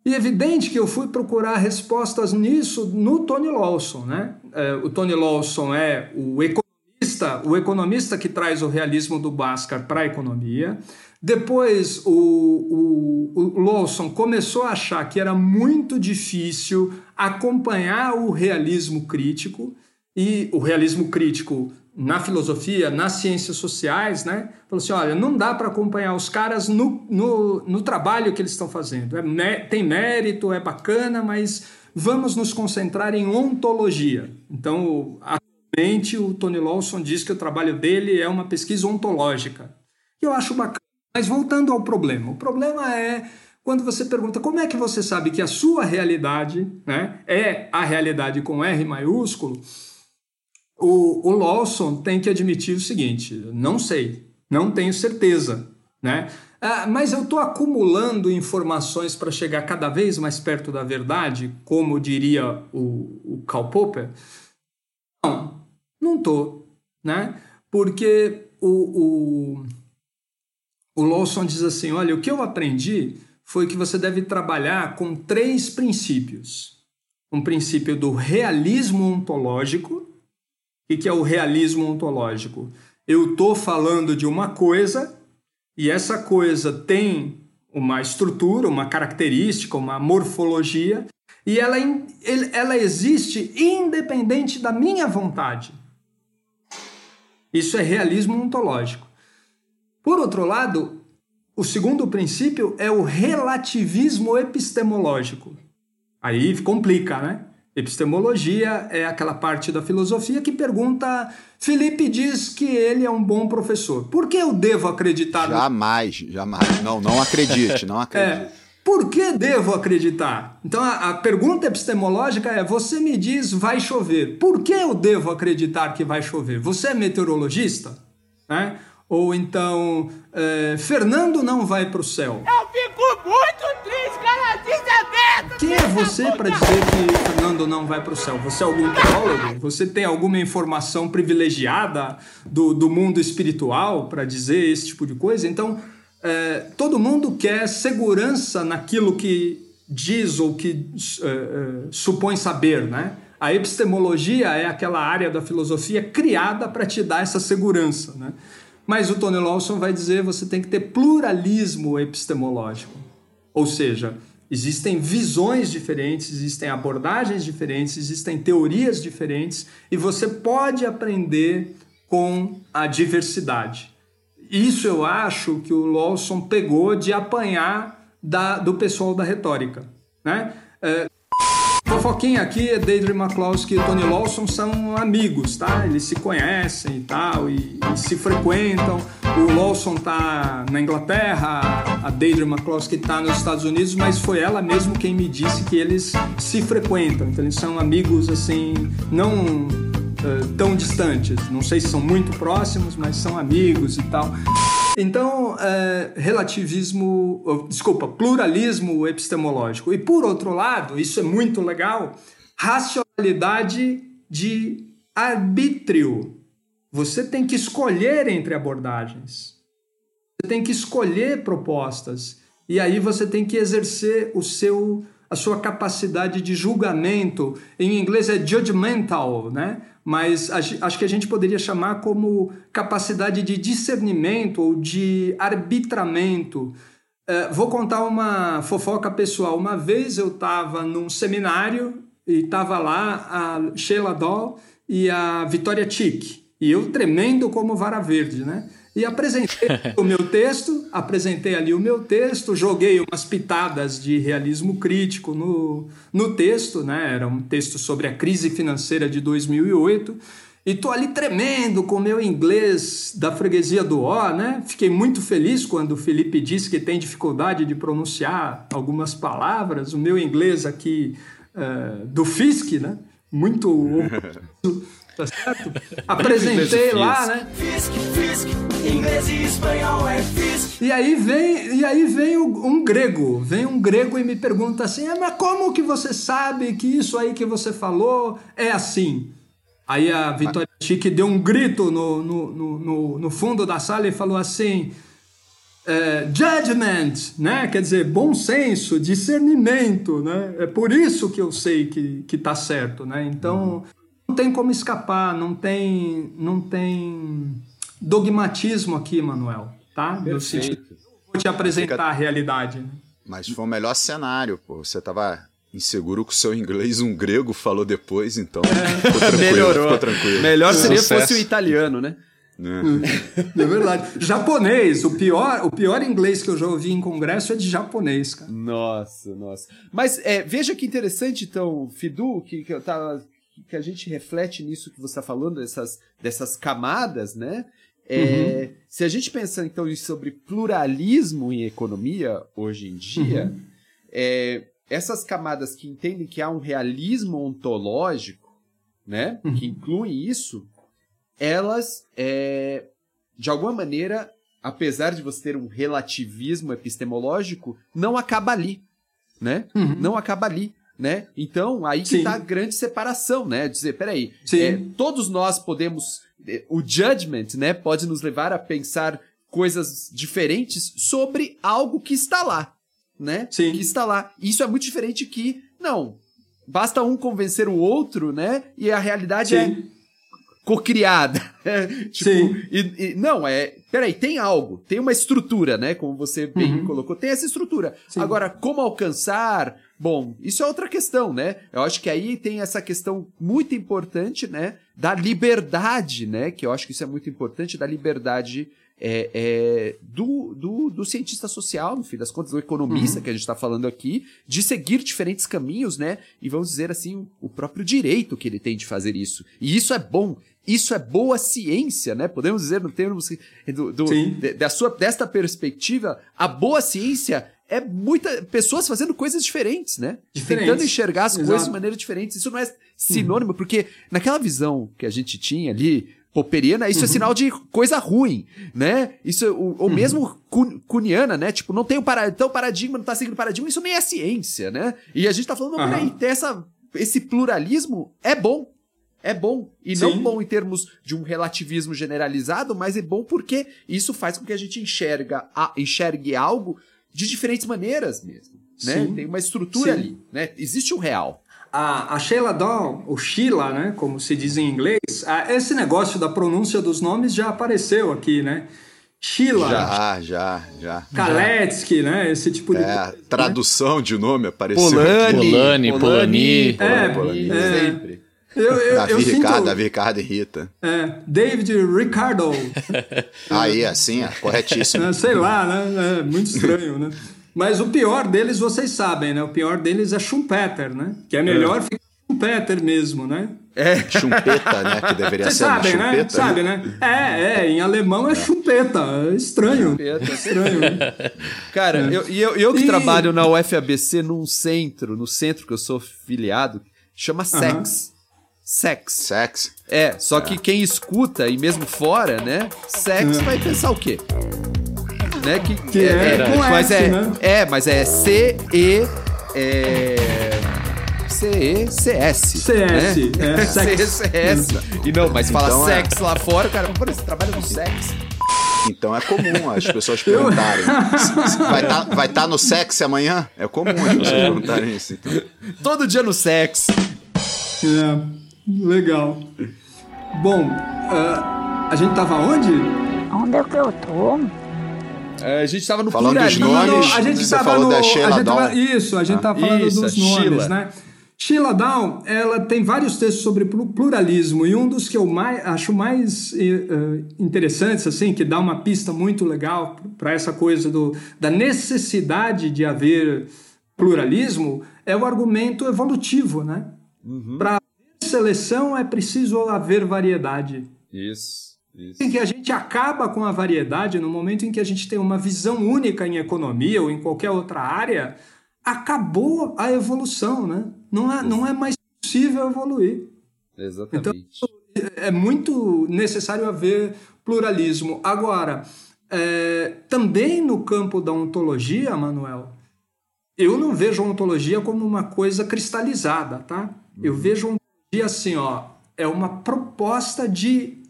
E é evidente que eu fui procurar respostas nisso no Tony Lawson, né? É, o Tony Lawson é o economista, o economista que traz o realismo do Bhaskar para a economia. Depois, o, o, o Lawson começou a achar que era muito difícil acompanhar o realismo crítico, e o realismo crítico na filosofia, nas ciências sociais, né? Falou assim: olha, não dá para acompanhar os caras no, no, no, trabalho que eles estão fazendo. É, tem mérito, é bacana, mas vamos nos concentrar em ontologia. Então, atualmente, o Tony Lawson diz que o trabalho dele é uma pesquisa ontológica. Eu acho bacana. Mas voltando ao problema. O problema é quando você pergunta como é que você sabe que a sua realidade né, é a realidade com R maiúsculo o, o Lawson tem que admitir o seguinte: não sei, não tenho certeza, né? Ah, mas eu estou acumulando informações para chegar cada vez mais perto da verdade, como diria o, o Karl Popper? Não, não estou, né? Porque o, o, o Lawson diz assim: olha, o que eu aprendi foi que você deve trabalhar com três princípios. Um princípio do realismo ontológico, o que é o realismo ontológico? Eu estou falando de uma coisa e essa coisa tem uma estrutura, uma característica, uma morfologia e ela, ela existe independente da minha vontade. Isso é realismo ontológico. Por outro lado, o segundo princípio é o relativismo epistemológico. Aí complica, né? Epistemologia é aquela parte da filosofia que pergunta: Felipe diz que ele é um bom professor. Por que eu devo acreditar? Jamais, jamais. Não, não acredite, não acredite. É, por que devo acreditar? Então a, a, pergunta epistemológica é: você me diz vai chover. Por que eu devo acreditar que vai chover? Você é meteorologista? Né? Ou então, é, Fernando não vai para o céu. Eu fico muito triste, cara, desaberto! Quem é você para dizer que Fernando não vai para o céu? Você é algum teólogo? Você tem alguma informação privilegiada do, do mundo espiritual para dizer esse tipo de coisa? Então, é, todo mundo quer segurança naquilo que diz ou que é, é, supõe saber, né? A epistemologia é aquela área da filosofia criada para te dar essa segurança, né? Mas o Tony Lawson vai dizer que você tem que ter pluralismo epistemológico. Ou seja, existem visões diferentes, existem abordagens diferentes, existem teorias diferentes e você pode aprender com a diversidade. Isso eu acho que o Lawson pegou de apanhar da, do pessoal da retórica. Né? É, fofoquinha aqui é Deidre McCloskey e Tony Lawson são amigos, tá? Eles se conhecem e tal, e, e se frequentam. O Lawson tá na Inglaterra, a Deidre McCloskey tá nos Estados Unidos, mas foi ela mesmo quem me disse que eles se frequentam. Então eles são amigos, assim, não uh, tão distantes. Não sei se são muito próximos, mas são amigos e tal. Então, é, relativismo, desculpa, pluralismo epistemológico. E por outro lado, isso é muito legal, racionalidade de arbítrio. Você tem que escolher entre abordagens. Você tem que escolher propostas. E aí você tem que exercer o seu a sua capacidade de julgamento. Em inglês é judgmental, né? Mas acho que a gente poderia chamar como capacidade de discernimento ou de arbitramento. Uh, vou contar uma fofoca pessoal. Uma vez eu estava num seminário e estava lá a Sheila Doll e a Vitória Chick. E eu tremendo como vara verde, né? E apresentei o meu texto, apresentei ali o meu texto, joguei umas pitadas de realismo crítico no, no texto, né? Era um texto sobre a crise financeira de 2008. E tô ali tremendo com o meu inglês da freguesia do O, né? Fiquei muito feliz quando o Felipe disse que tem dificuldade de pronunciar algumas palavras. O meu inglês aqui uh, do FISC, né? Muito tá certo? Apresentei lá, né? Fisk, Fisk, inglês e espanhol é Fisk. E aí vem, e aí vem um grego, vem um grego e me pergunta assim: ah, mas como que você sabe que isso aí que você falou é assim? Aí a Vitória Chique deu um grito no, no, no, no, fundo da sala e falou assim: é, judgment, né? Quer dizer, bom senso, discernimento, né? É por isso que eu sei que, que tá certo, né? Então. Uhum não tem como escapar, não tem, não tem dogmatismo aqui, Manuel, tá? Perfeito. Vou te apresentar Fica... a realidade. Né? Mas foi o melhor cenário, pô. Você tava inseguro com o seu inglês, um grego falou depois, então é. ficou Melhorou. ficou tranquilo. Melhor seria Sucesso. fosse o italiano, né? É. é. verdade. Japonês, o pior, o pior inglês que eu já ouvi em congresso é de japonês, cara. Nossa, nossa. Mas é, veja que interessante, então, Fidu, que, que eu tava que a gente reflete nisso que você está falando, dessas, dessas camadas, né? É, uhum. Se a gente pensar então sobre pluralismo em economia hoje em dia, uhum. é, essas camadas que entendem que há um realismo ontológico, né, uhum. que incluem isso, elas, é, de alguma maneira, apesar de você ter um relativismo epistemológico, não acaba ali, né? Uhum. Não acaba ali né? Então, aí que Sim. tá a grande separação, né? Dizer, peraí, é, todos nós podemos. É, o judgment, né, pode nos levar a pensar coisas diferentes sobre algo que está lá, né? Sim. Que está lá. Isso é muito diferente que, não, basta um convencer o outro, né? E a realidade é Sim. é cocriada. tipo, Sim. E, e, não, é. Peraí, tem algo, tem uma estrutura, né? Como você bem uhum. colocou, tem essa estrutura. Sim. Agora, como alcançar Bom, isso é outra questão, né? Eu acho que aí tem essa questão muito importante, né? Da liberdade, né? Que eu acho que isso é muito importante, da liberdade é, é, do, do, do, cientista social, no fim das contas, do economista uhum. que a gente está falando aqui, de seguir diferentes caminhos, né? E vamos dizer assim, o próprio direito que ele tem de fazer isso. E isso é bom. Isso é boa ciência, né? Podemos dizer, no termos do, do de, da sua, desta perspectiva, a boa ciência é muita pessoas fazendo coisas diferentes, né? Diferentes. Tentando enxergar as Exato. coisas de maneira diferente. Isso não é sinônimo, uhum. porque naquela visão que a gente tinha ali, popperiana, isso é uhum. é sinal de coisa ruim, né? Isso, ou, ou uhum. mesmo cuniana, né? Tipo, não tem paradigma, então paradigma não tá seguindo paradigma, isso nem é ciência, né? E a gente tá falando, não, peraí, ter essa, esse pluralismo é bom. É bom. E Sim. não bom em termos de um relativismo generalizado, mas é bom porque isso faz com que a gente enxerga, enxergue algo de diferentes maneiras mesmo. Né? Tem uma estrutura Sim. ali, né? Existe um real. A, a Sheila Dahl, ou Sheila, né, como se diz em inglês, a, esse negócio da pronúncia dos nomes já apareceu aqui, né? Sheila. Já, já, já. Kaletsky, né? Esse tipo de. É, tradução de nome apareceu. Polani, Polani, Polani. É, Polani, é, sempre. Eu, eu, Davi eu Ricardo, sinto... Davi Ricardo e Rita. É, David Ricardo. Aí, assim, é corretíssimo. É, sei lá, né? É muito estranho, né? Mas o pior deles, vocês sabem, né? O pior deles é Schumpeter, né? Que é melhor é. ficar Schumpeter mesmo, né? É. Chumpeta, né? Que deveria Vocês ser sabem, né? Sabe, né? É, é, em alemão é, é. chumpeta. É estranho. Chumpeta. É estranho. Né? Cara, é. eu, eu, eu que e... trabalho na UFABC num centro, no centro que eu sou filiado, chama SEX. Sex. Sex. É, só é. que quem escuta, e mesmo fora, né? Sex é. vai pensar o quê? Né? Que, que é, é, é mas S, é, né? é, mas é C E é, C-E-C-S. CS, né? é, sex. C-E-C-S. E não, mas fala Então é. sex lá fora, cara. Pô, você trabalha com sexo. Então é comum as pessoas perguntarem. vai estar vai tá no sexo amanhã? É comum as pessoas perguntarem isso. Então. Todo dia no sexo. É, legal. Bom, ah, a gente tava onde? Onde é que eu tô? É, a gente tava no Falando dos pluralismo. nomes, a gente você tava falou no, da Sheila a gente tava- Down. Isso, a gente tava falando Isso, dos nomes, Sheila. né? Sheila Down, ela tem vários textos sobre plu- pluralismo e um dos que eu mais, acho mais eh, interessantes, assim, que dá uma pista muito legal para essa coisa do, da necessidade de haver pluralismo é o argumento evolutivo, né? Para seleção é preciso haver variedade Isso, isso. em que a gente acaba com a variedade, no momento em que a gente tem uma visão única em economia ou em qualquer outra área, acabou a evolução, né? Não é, não é mais possível evoluir. Exatamente. É muito necessário haver pluralismo. Agora, é, também no campo da ontologia, Manuel, eu não vejo a ontologia como uma coisa cristalizada, tá? Eu vejo ontologia assim, ó, é uma proposta de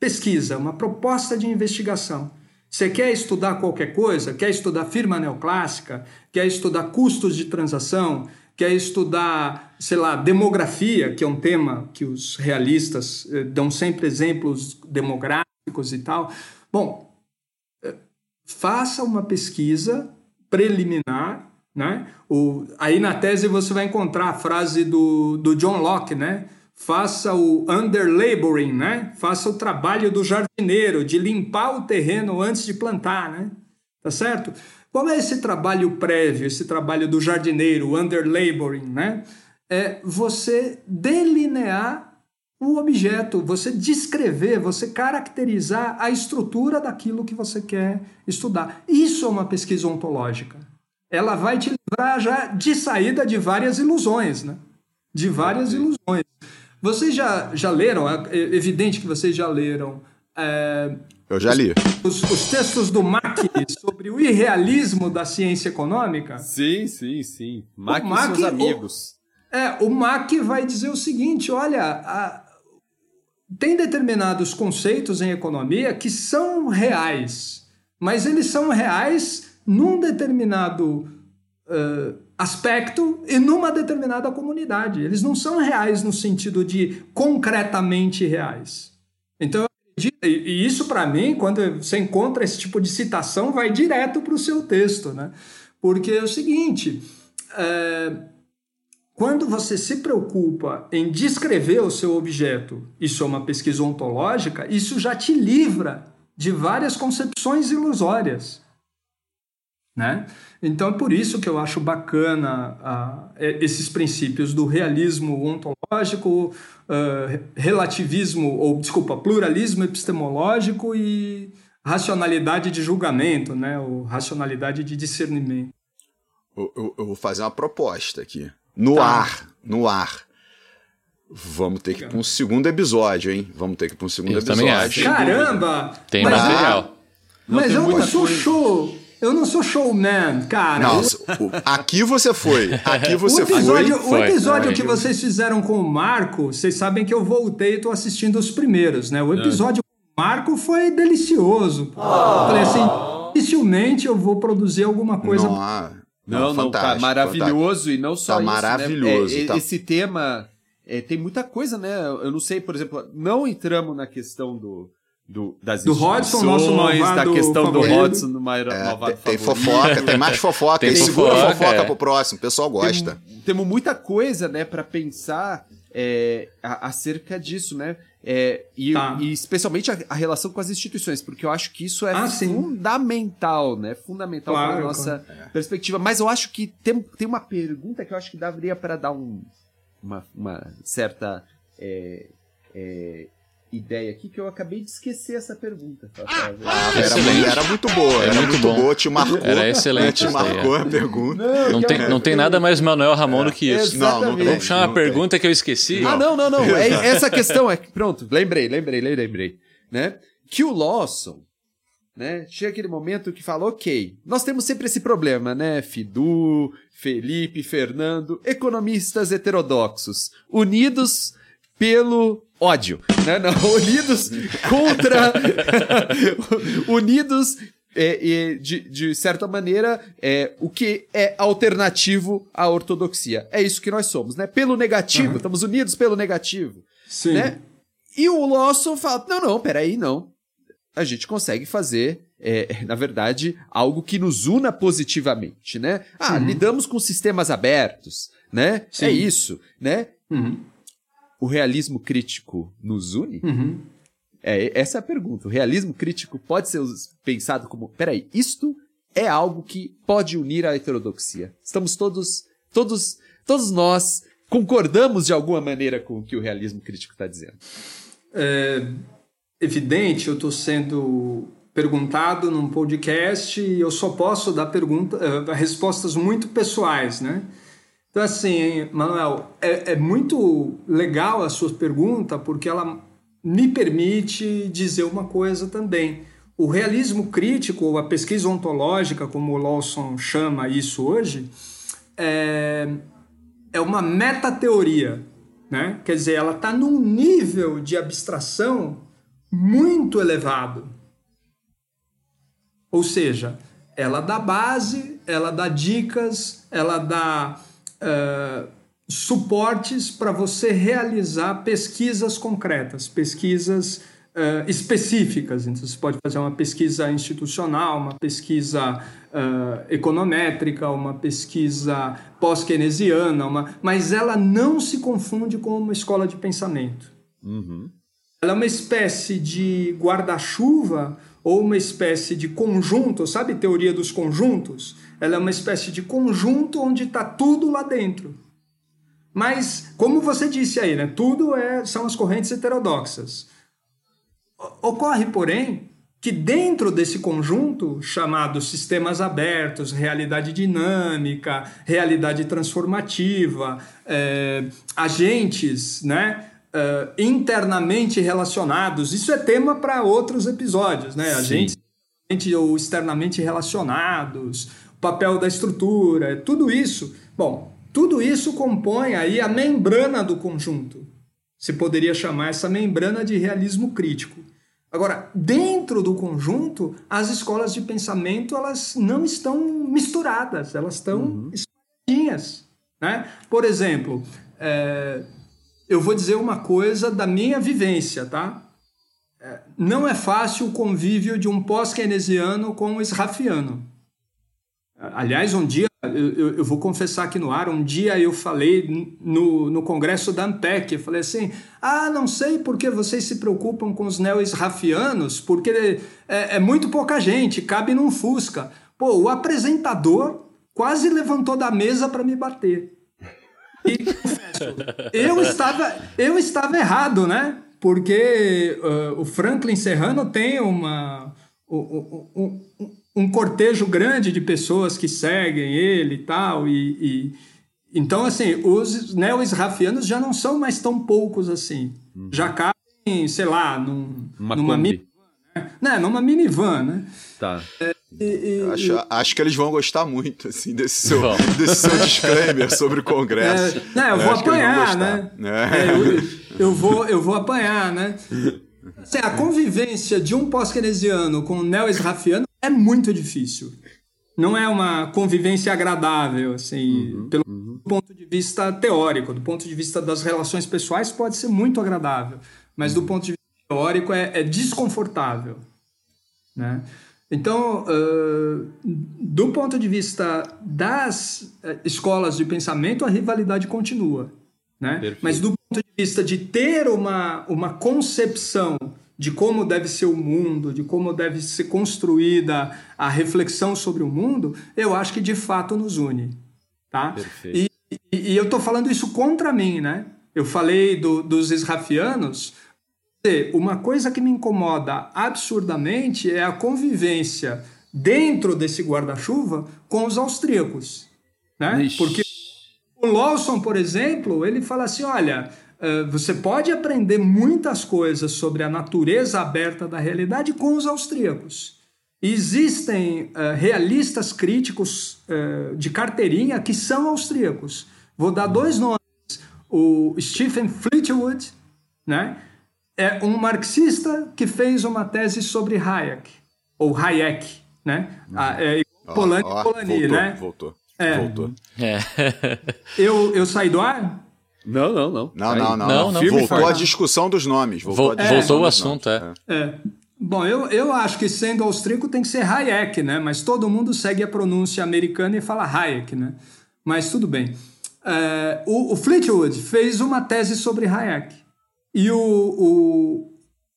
pesquisa, uma proposta de investigação. Você quer estudar qualquer coisa? Quer estudar firma neoclássica? Quer estudar custos de transação? Quer estudar, sei lá, demografia, que é um tema que os realistas eh, dão sempre exemplos demográficos e tal? Bom, eh, faça uma pesquisa preliminar, né? O, aí na tese você vai encontrar a frase do, do John Locke, né? Faça o underlaboring, né? Faça o trabalho do jardineiro, de limpar o terreno antes de plantar, né? Tá certo? Qual é esse trabalho prévio, esse trabalho do jardineiro, o underlaboring, né? É você delinear o objeto, você descrever, você caracterizar a estrutura daquilo que você quer estudar. Isso é uma pesquisa ontológica. Ela vai te livrar já de saída de várias ilusões, né? De várias ilusões. Vocês já, já leram, é evidente que vocês já leram é, Eu já li. os, os textos do Mack sobre o irrealismo da ciência econômica? Sim, sim, sim. Mac e Mac, seus o- amigos. É, o Mack vai dizer o seguinte: olha, a- tem determinados conceitos em economia que são reais, mas eles são reais num determinado eh, aspecto e numa determinada comunidade. Eles não são reais no sentido de concretamente reais. Então, e e isso para mim, quando você encontra esse tipo de citação, vai direto para o seu texto, né? Porque é o seguinte. eh, quando você se preocupa em descrever o seu objeto, isso é uma pesquisa ontológica, isso já te livra de várias concepções ilusórias. Né? Então, é por isso que eu acho bacana ah, eh, esses princípios do realismo ontológico, ah, relativismo, ou desculpa, pluralismo epistemológico e racionalidade de julgamento, né? ou racionalidade de discernimento. Eu, eu- eu vou fazer uma proposta aqui. No Tá. ar, no ar. Vamos ter que ir para um segundo episódio, hein? Vamos ter que ir para um segundo Eu também episódio. acho. Caramba! Tem Mas- material. Mas eu não muita sou coisa. show. Eu não sou showman, cara. O- aqui você foi. Aqui você o episódio, foi. o episódio Foi. que vocês fizeram com o Marco, vocês sabem que eu voltei e tô assistindo os primeiros, né? O episódio com o Marco foi delicioso. Falei assim, dificilmente eu vou produzir alguma coisa. Não, ah, Não, não, tá fantástico, maravilhoso e não só Tá isso, né? maravilhoso, É, é, tá. Esse tema é, tem muita coisa, né? Eu não sei, por exemplo, não entramos na questão do, do das Do Hodgson, nosso instituições, da questão do favorito. Hodgson, do Maira- É, malvado tem, tem favorito. fofoca, tem mais fofoca. Tem Tem segura fofoca, fofoca é. pro próximo. O pessoal gosta. Tem- temos muita coisa, né, para pensar é, a- acerca disso, né? É, e, Tá. e especialmente a, a relação com as instituições, porque eu acho que isso é Ah, sim. fundamental, né? Fundamental para Claro, a nossa perspectiva. Mas eu acho que tem, tem uma pergunta que eu acho que daria para dar um, uma, uma certa é, é, ideia aqui, que eu acabei de esquecer essa pergunta. Rafael. Ah, era, muito, era muito boa. É era muito muito, bom. boa. Te marcou. Era excelente Te aí, marcou é. a pergunta. Não tem, não tem nada mais Manuel Ramon do que isso. Não, não. Vamos chamar uma não tem. pergunta que eu esqueci. Ah, não, não, não. É, essa questão é. que- Pronto, lembrei, lembrei, lembrei. Né? Que o Lawson, né? Chega aquele momento que fala, ok, nós temos sempre esse problema, né? Fidu, Felipe, Fernando, economistas heterodoxos, unidos pelo ódio, né? Não, unidos contra, unidos é, de, de, certa maneira, é, o que é alternativo à ortodoxia. É isso que nós somos, né? Pelo negativo, uhum. estamos unidos pelo negativo. Sim. Né? E o Lawson fala: não, não, peraí, não a gente consegue fazer, é, na verdade, algo que nos una positivamente, né? Ah, uhum. lidamos com sistemas abertos, né? É Sim. É isso, né? Uhum. O realismo crítico nos une? Uhum. É, essa é a pergunta. O realismo crítico pode ser pensado como, peraí, isto é algo que pode unir a heterodoxia. Estamos todos, todos, todos nós concordamos de alguma maneira com o que o realismo crítico está dizendo. É, evidente, eu estou sendo perguntado num podcast e eu só posso dar pergunta, uh, respostas muito pessoais, né? Então, assim, Manuel, é, é muito legal a sua pergunta porque ela me permite dizer uma coisa também. O realismo crítico, ou a pesquisa ontológica, como o Lawson chama isso hoje, é, é uma metateoria. Né? Quer dizer, ela está num nível de abstração muito elevado. Ou seja, ela dá base, ela dá dicas, ela dá uh, suportes para você realizar pesquisas concretas, pesquisas uh, específicas. Então, você pode fazer uma pesquisa institucional, uma pesquisa uh, econométrica, uma pesquisa pós-keynesiana, uma... mas ela não se confunde com uma escola de pensamento. Uhum. Ela é uma espécie de guarda-chuva ou uma espécie de conjunto, sabe teoria dos conjuntos? Ela é uma espécie de conjunto onde está tudo lá dentro. Mas, como você disse aí, né, tudo é, são as correntes heterodoxas. Ocorre, porém, que dentro desse conjunto, chamado sistemas abertos, realidade dinâmica, realidade transformativa, é, agentes, né? uh, internamente relacionados. Isso é tema para outros episódios, né? A gente ou externamente relacionados, papel da estrutura, tudo isso. Bom, tudo isso compõe aí a membrana do conjunto. Se poderia chamar essa membrana de realismo crítico. Agora, dentro do conjunto, as escolas de pensamento elas não estão misturadas, elas estão uhum. espalhadinhas. Né? Por exemplo, é, eu vou dizer uma coisa da minha vivência, tá? É, não é fácil o convívio de um pós-keynesiano com um israfiano. Aliás, um dia, eu, eu, vou confessar aqui no ar, um dia eu falei no, no congresso da ANPEC, eu falei assim, ah, não sei por que vocês se preocupam com os neo-israfianos, porque é, é muito pouca gente, cabe num Fusca. Pô, o apresentador quase levantou da mesa para me bater. E confesso, eu estava, eu estava errado, né? Porque uh, o Franklin Serrano tem uma, um, um, um, cortejo grande de pessoas que seguem ele e tal. E, e então, assim, os neo-israfianos já não são mais tão poucos assim. Uhum. Já cabem, sei lá, num, numa minivan, né? né? Numa minivan, né? Tá. É, e, e, acho, acho que eles vão gostar muito assim desse seu, desse seu disclaimer sobre o Congresso. É, não, eu vou apanhar, né? É. Eu, eu, vou, eu vou apanhar, né? Assim, a convivência de um pós-keynesiano com um neo-israfiano é muito difícil. Não é uma convivência agradável, assim, uhum, pelo uhum. ponto de vista teórico. Do ponto de vista das relações pessoais, pode ser muito agradável. Mas do ponto de vista teórico, é, é desconfortável, né? Então, uh, do ponto de vista das uh, escolas de pensamento, a rivalidade continua. Né? Mas do ponto de vista de ter uma, uma concepção de como deve ser o mundo, de como deve ser construída a reflexão sobre o mundo, eu acho que de fato nos une. Tá? E, e, e, eu estou falando isso contra mim. Né? Eu falei do, dos israfianos uma coisa que me incomoda absurdamente é a convivência dentro desse guarda-chuva com os austríacos. Né? Ixi. Porque o Lawson, por exemplo, ele fala assim: olha, você pode aprender muitas coisas sobre a natureza aberta da realidade com os austríacos. Existem uh, realistas críticos uh, de carteirinha que são austríacos. Vou dar dois nomes. O Stephen Fleetwood, né? É um marxista que fez uma tese sobre Hayek, ou Hayek, né? Uhum. Ah, é, Polanyi oh, oh, Polanyi, voltou, né? Voltou. É. Voltou. É. eu, eu saí do ar? Não, não, não. Não, não, não. não, não voltou a discussão dos nomes. Voltou, voltou o assunto, é. é. Bom, eu, eu acho que sendo austríaco tem que ser Hayek, né? Mas todo mundo segue a pronúncia americana e fala Hayek, né? Mas tudo bem. É, o, o, Fleetwood fez uma tese sobre Hayek. E o, o,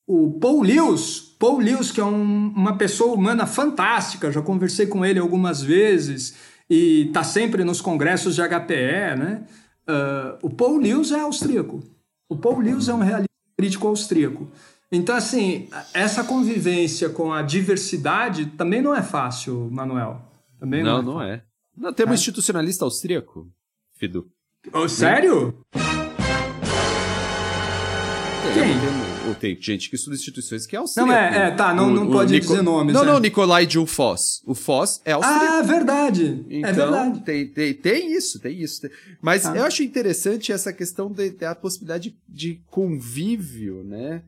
o Paul Lewis, Paul Lewis, que é um, uma pessoa humana fantástica, já conversei com ele algumas vezes e está sempre nos congressos de HPE, né? Uh, o Paul Lewis é austríaco. O Paul Lewis é um realista crítico austríaco. Então, assim, essa convivência com a diversidade também não é fácil, Manuel. Também não, não é. Não é. Temos é. institucionalista austríaco, Fidu. Oh, sério? Tem, tem, tem gente que estuda instituições que é austríaco. Não, é, é tá, não, o, não pode Nico... dizer nomes. Não, é. não, Nicolai Jul Foss. O Foss é austríaco. Ah, verdade. É então, é verdade. Tem, tem, tem isso, tem isso. Mas ah. eu acho interessante essa questão da possibilidade de convívio, né?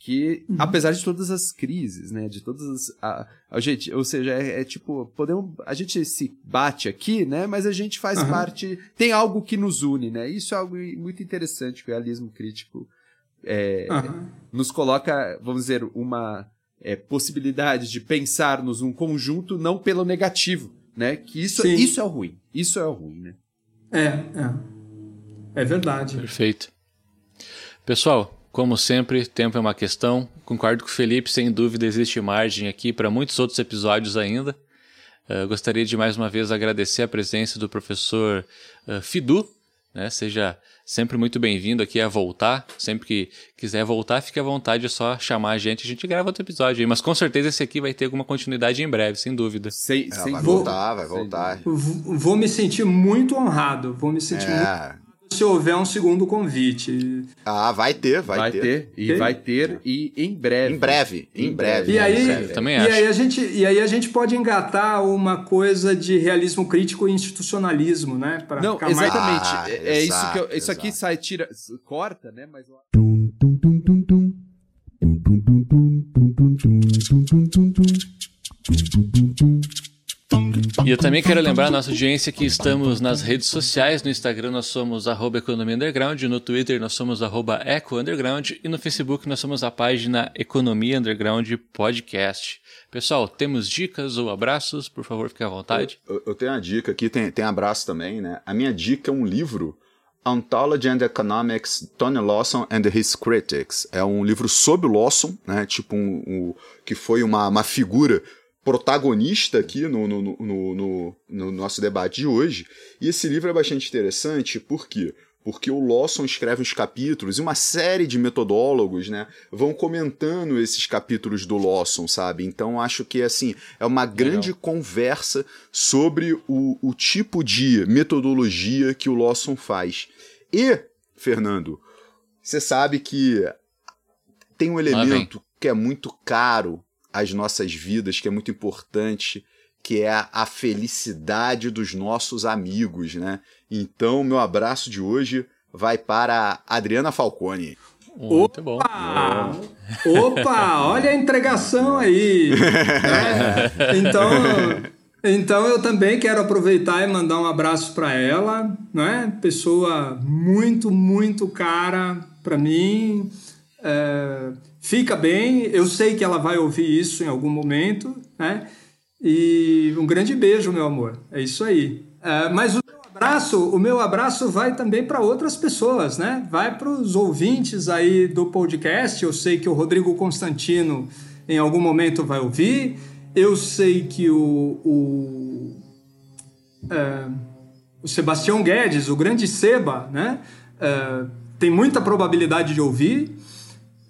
que uhum. apesar de todas as crises, né, de todas as, a, a gente, ou seja, é, é, tipo, podemos, a gente se bate aqui, né, mas a gente faz uhum. parte, tem algo que nos une, né, isso é algo muito interessante que o realismo crítico é, uhum. nos coloca, vamos dizer, uma é, possibilidade de pensarmos um conjunto não pelo negativo, né, que isso, isso é o ruim, isso é o ruim, né. É, é, é verdade. Perfeito. Pessoal, como sempre, tempo é uma questão. Concordo com o Felipe, sem dúvida existe margem aqui para muitos outros episódios ainda. Uh, gostaria de mais uma vez agradecer a presença do professor uh, Fidu. Né? Seja sempre muito bem-vindo aqui a voltar. Sempre que quiser voltar, fique à vontade, é só chamar a gente. A gente grava outro episódio aí. Mas com certeza esse aqui vai ter alguma continuidade em breve, sem dúvida. Sem, sem vai voltar, vai voltar. Vou me sentir muito honrado. Vou me sentir é. muito se houver um segundo convite. Ah, vai ter, vai, vai ter. ter. E vai ter e em breve. Em breve, em breve. E aí, breve. também e acho. aí a gente e aí a gente pode engatar uma coisa de realismo crítico e institucionalismo, né? Pra Não, exatamente. Ah, é, é exato, isso que eu, isso aqui sai tira corta, né? Mas e eu também quero lembrar a nossa audiência que estamos nas redes sociais. No Instagram nós somos Economia Underground, no Twitter nós somos Eco Underground e no Facebook nós somos a página Economia Underground Podcast. Pessoal, temos dicas ou abraços? Por favor, fique à vontade. Eu, eu tenho uma dica aqui, tem, tem abraço também, né? A minha dica é um livro Ontology and Economics, Tony Lawson and His Critics. É um livro sobre o Lawson, né? Tipo um, um que foi uma, uma figura protagonista aqui no, no, no, no, no nosso debate de hoje. E esse livro é bastante interessante, por quê? Porque o Lawson escreve os capítulos e uma série de metodólogos, né, vão comentando esses capítulos do Lawson, sabe? Então acho que assim é uma grande Legal. conversa sobre o, o tipo de metodologia que o Lawson faz. E, Fernando, você sabe que tem um elemento que é muito caro as nossas vidas, que é muito importante, que é a felicidade dos nossos amigos, né? Então, meu abraço de hoje vai para a Adriana Falcone. Muito bom. Opa, olha a entregação aí. Né? Então, então eu também quero aproveitar e mandar um abraço para ela, né? Pessoa muito, muito cara para mim. É fica bem. Eu sei que ela vai ouvir isso em algum momento, né? E um grande beijo, meu amor. É isso aí. É, mas o meu abraço, o meu abraço vai também para outras pessoas, né? Vai para os ouvintes aí do podcast. Eu sei que o Rodrigo Constantino em algum momento vai ouvir. Eu sei que o, o, é, o Sebastião Guedes, o grande Seba, né? É, tem muita probabilidade de ouvir.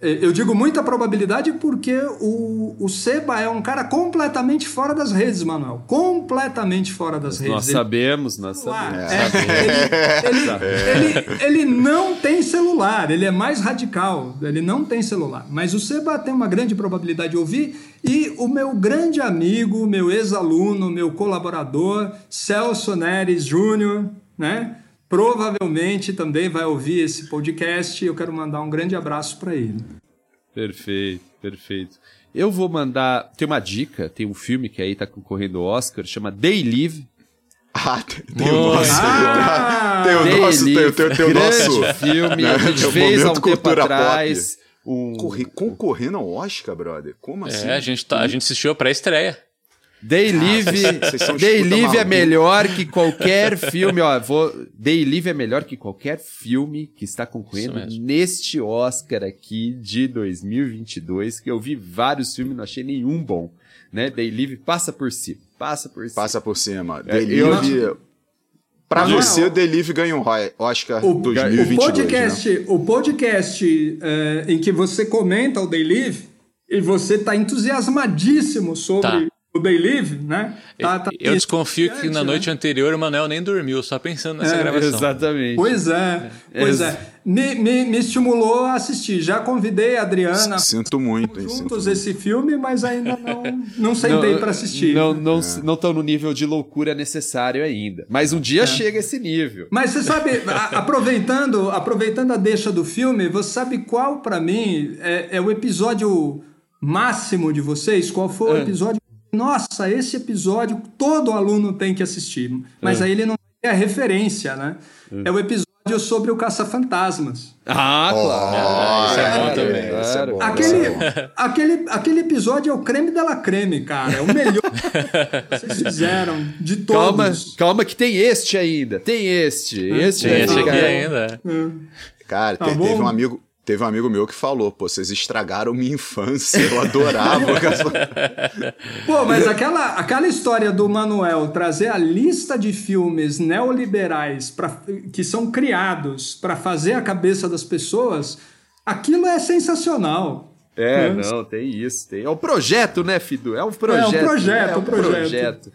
É, Eu digo muita probabilidade porque o, o Seba é um cara completamente fora das redes, Manuel. Completamente fora das redes. Nós Ele- sabemos, nós celular. sabemos. É, ele, ele- ele- ele não tem celular, ele é mais radical, ele não tem celular. Mas o Seba tem uma grande probabilidade de ouvir e o meu grande amigo, meu ex-aluno, meu colaborador, Celso Neres Júnior, né? Provavelmente também vai ouvir esse podcast. Eu quero mandar um grande abraço para ele. Perfeito, perfeito. Eu vou mandar. Tem uma dica, tem um filme que aí tá concorrendo ao Oscar, chama Day Live. Ah, tem, tem o nosso. Ah! tem o Day nosso, tem, Live, tem, tem o nosso. filme, a gente É o fez há um tempo pop. atrás. Um... Corre- concorrendo ao Oscar, brother? Como assim? É, a gente, tá, a gente assistiu a pré-estreia. Day Live, vocês são Day Live é melhor que qualquer filme, ó, vou, Day Live é melhor que qualquer filme que está concorrendo neste Oscar aqui de 2022, que eu vi vários filmes, não achei nenhum bom, né? Day Live passa por si, passa por si. Passa por cima. É, Delive. Pra Manuel, você, o Delive ganha um Oscar O, 2022. o podcast, né? o podcast é, em que você comenta o Day Live e você está entusiasmadíssimo sobre Tá. O Day Live, né? Tá- tá- eu desconfio que na né? noite anterior o Manel nem dormiu, só pensando nessa É, gravação. Exatamente. Pois é, pois Ex- é. Me, me, me estimulou a assistir. Já convidei a Adriana Sinto muito, hein? Sinto juntos muito. esse filme, mas ainda não, não sentei para assistir. Não não não estão no nível de loucura necessário ainda. Mas um É. dia chega esse nível. Mas você sabe, a- aproveitando, aproveitando a deixa do filme, você sabe qual para mim é, é o episódio máximo de vocês? Qual foi o É. episódio? Nossa, esse episódio todo aluno tem que assistir. Mas É. aí ele não tem a referência, né? É, o episódio sobre o caça-fantasmas. Ah, claro. isso é bom também, claro. isso é bom. Aquele, aquele, aquele episódio é o creme de la creme, cara. É o melhor que vocês fizeram de todos. Calma, calma que tem este ainda. Tem este. Este Tem esse aqui ainda. Cara, Tá teve um amigo. Teve um amigo meu que falou, pô, vocês estragaram minha infância, eu adorava. Pô, mas aquela, aquela história do Manuel trazer a lista de filmes neoliberais pra, que são criados para fazer a cabeça das pessoas, aquilo é sensacional. É, Né? não, tem isso. Tem. É um projeto, né, Fidu? É um projeto. projeto, é um projeto.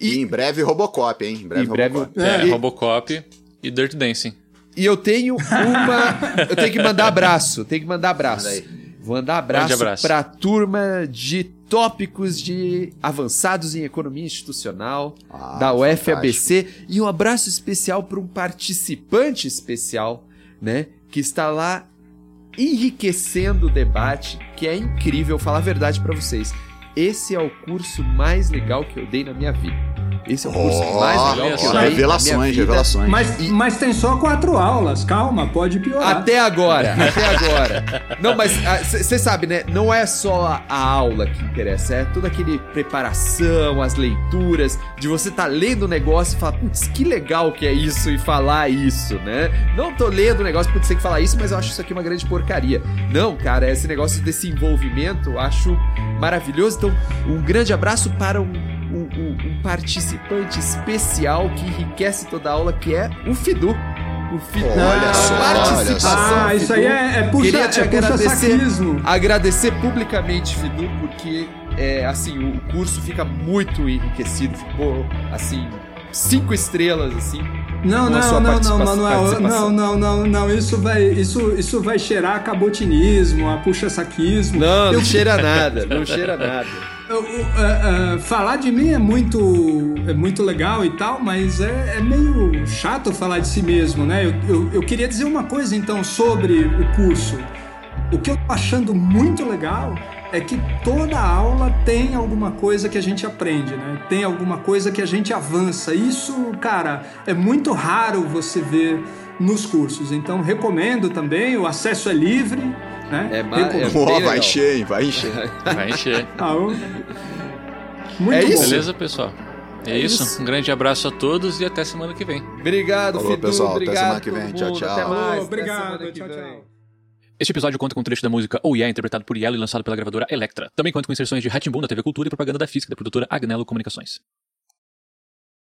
e em breve Robocop, hein? Em breve, Em breve- Robocop. É, E- Robocop e Dirt Dancing. E eu tenho uma. eu tenho que mandar abraço. Tenho que mandar abraço. Vou mandar abraço, abraço. pra turma de tópicos de avançados em economia institucional Ah, da UFABC e um abraço especial para um participante especial, né, que está lá enriquecendo o debate, que é incrível falar a verdade pra vocês. Esse é o curso mais legal que eu dei na minha vida. Esse é o curso Ó, mais legal que eu revelações, revelações. Mas, mas tem só quatro aulas, calma, pode piorar. Até agora, até agora. Não, mas você sabe, né? Não é só a, a aula que interessa, é toda aquele preparação, as leituras, de você tá lendo o negócio e falar, putz, que legal que é isso e falar isso, né? Não tô lendo o negócio porque tem que falar isso, mas eu acho isso aqui uma grande porcaria. Não, cara, esse negócio desse envolvimento eu acho maravilhoso. Então, um grande abraço para um, um- um- participante especial que enriquece toda a aula, que é o Fidu. O Fidu. Olha a só, participação, Ah, isso aí Fidu. é, é puxa, Queria te é agradecer, agradecer publicamente, Fidu, porque é, assim, o curso fica muito enriquecido, ficou assim, cinco estrelas, assim. Não, não, não, não, Manuel. Não, não, não, não. Isso vai, isso, isso vai cheirar a cabotinismo, a puxa-saquismo. Não, Eu- não cheira nada, não cheira nada. É, é, falar de mim é muito, é muito legal e tal, mas é, é meio chato falar de si mesmo, né? Eu, eu, eu queria dizer uma coisa então sobre o curso. O que eu tô achando muito legal é que toda aula tem alguma coisa que a gente aprende, né? Tem alguma coisa que a gente avança. Isso, cara, é muito raro você ver nos cursos. Então, recomendo também, o acesso é livre, né? É Recomendo. é- vai encher, hein? Vai encher. Vai encher. Ah, eu- Muito É bom. isso? Beleza, pessoal? É, É isso. isso. Um grande abraço a todos e até semana que vem. Obrigado, Falou, Fidu, pessoal, até obrigado semana que vem. Tchau, tchau. Até mais. até Obrigado, que tchau, tchau. Este episódio conta com um trecho da música Oh Yeah, interpretado por Yellow e lançado pela gravadora Electra. Também conta com inserções de Ratimbun da TV Cultura e propaganda da Física da produtora Agnello Comunicações.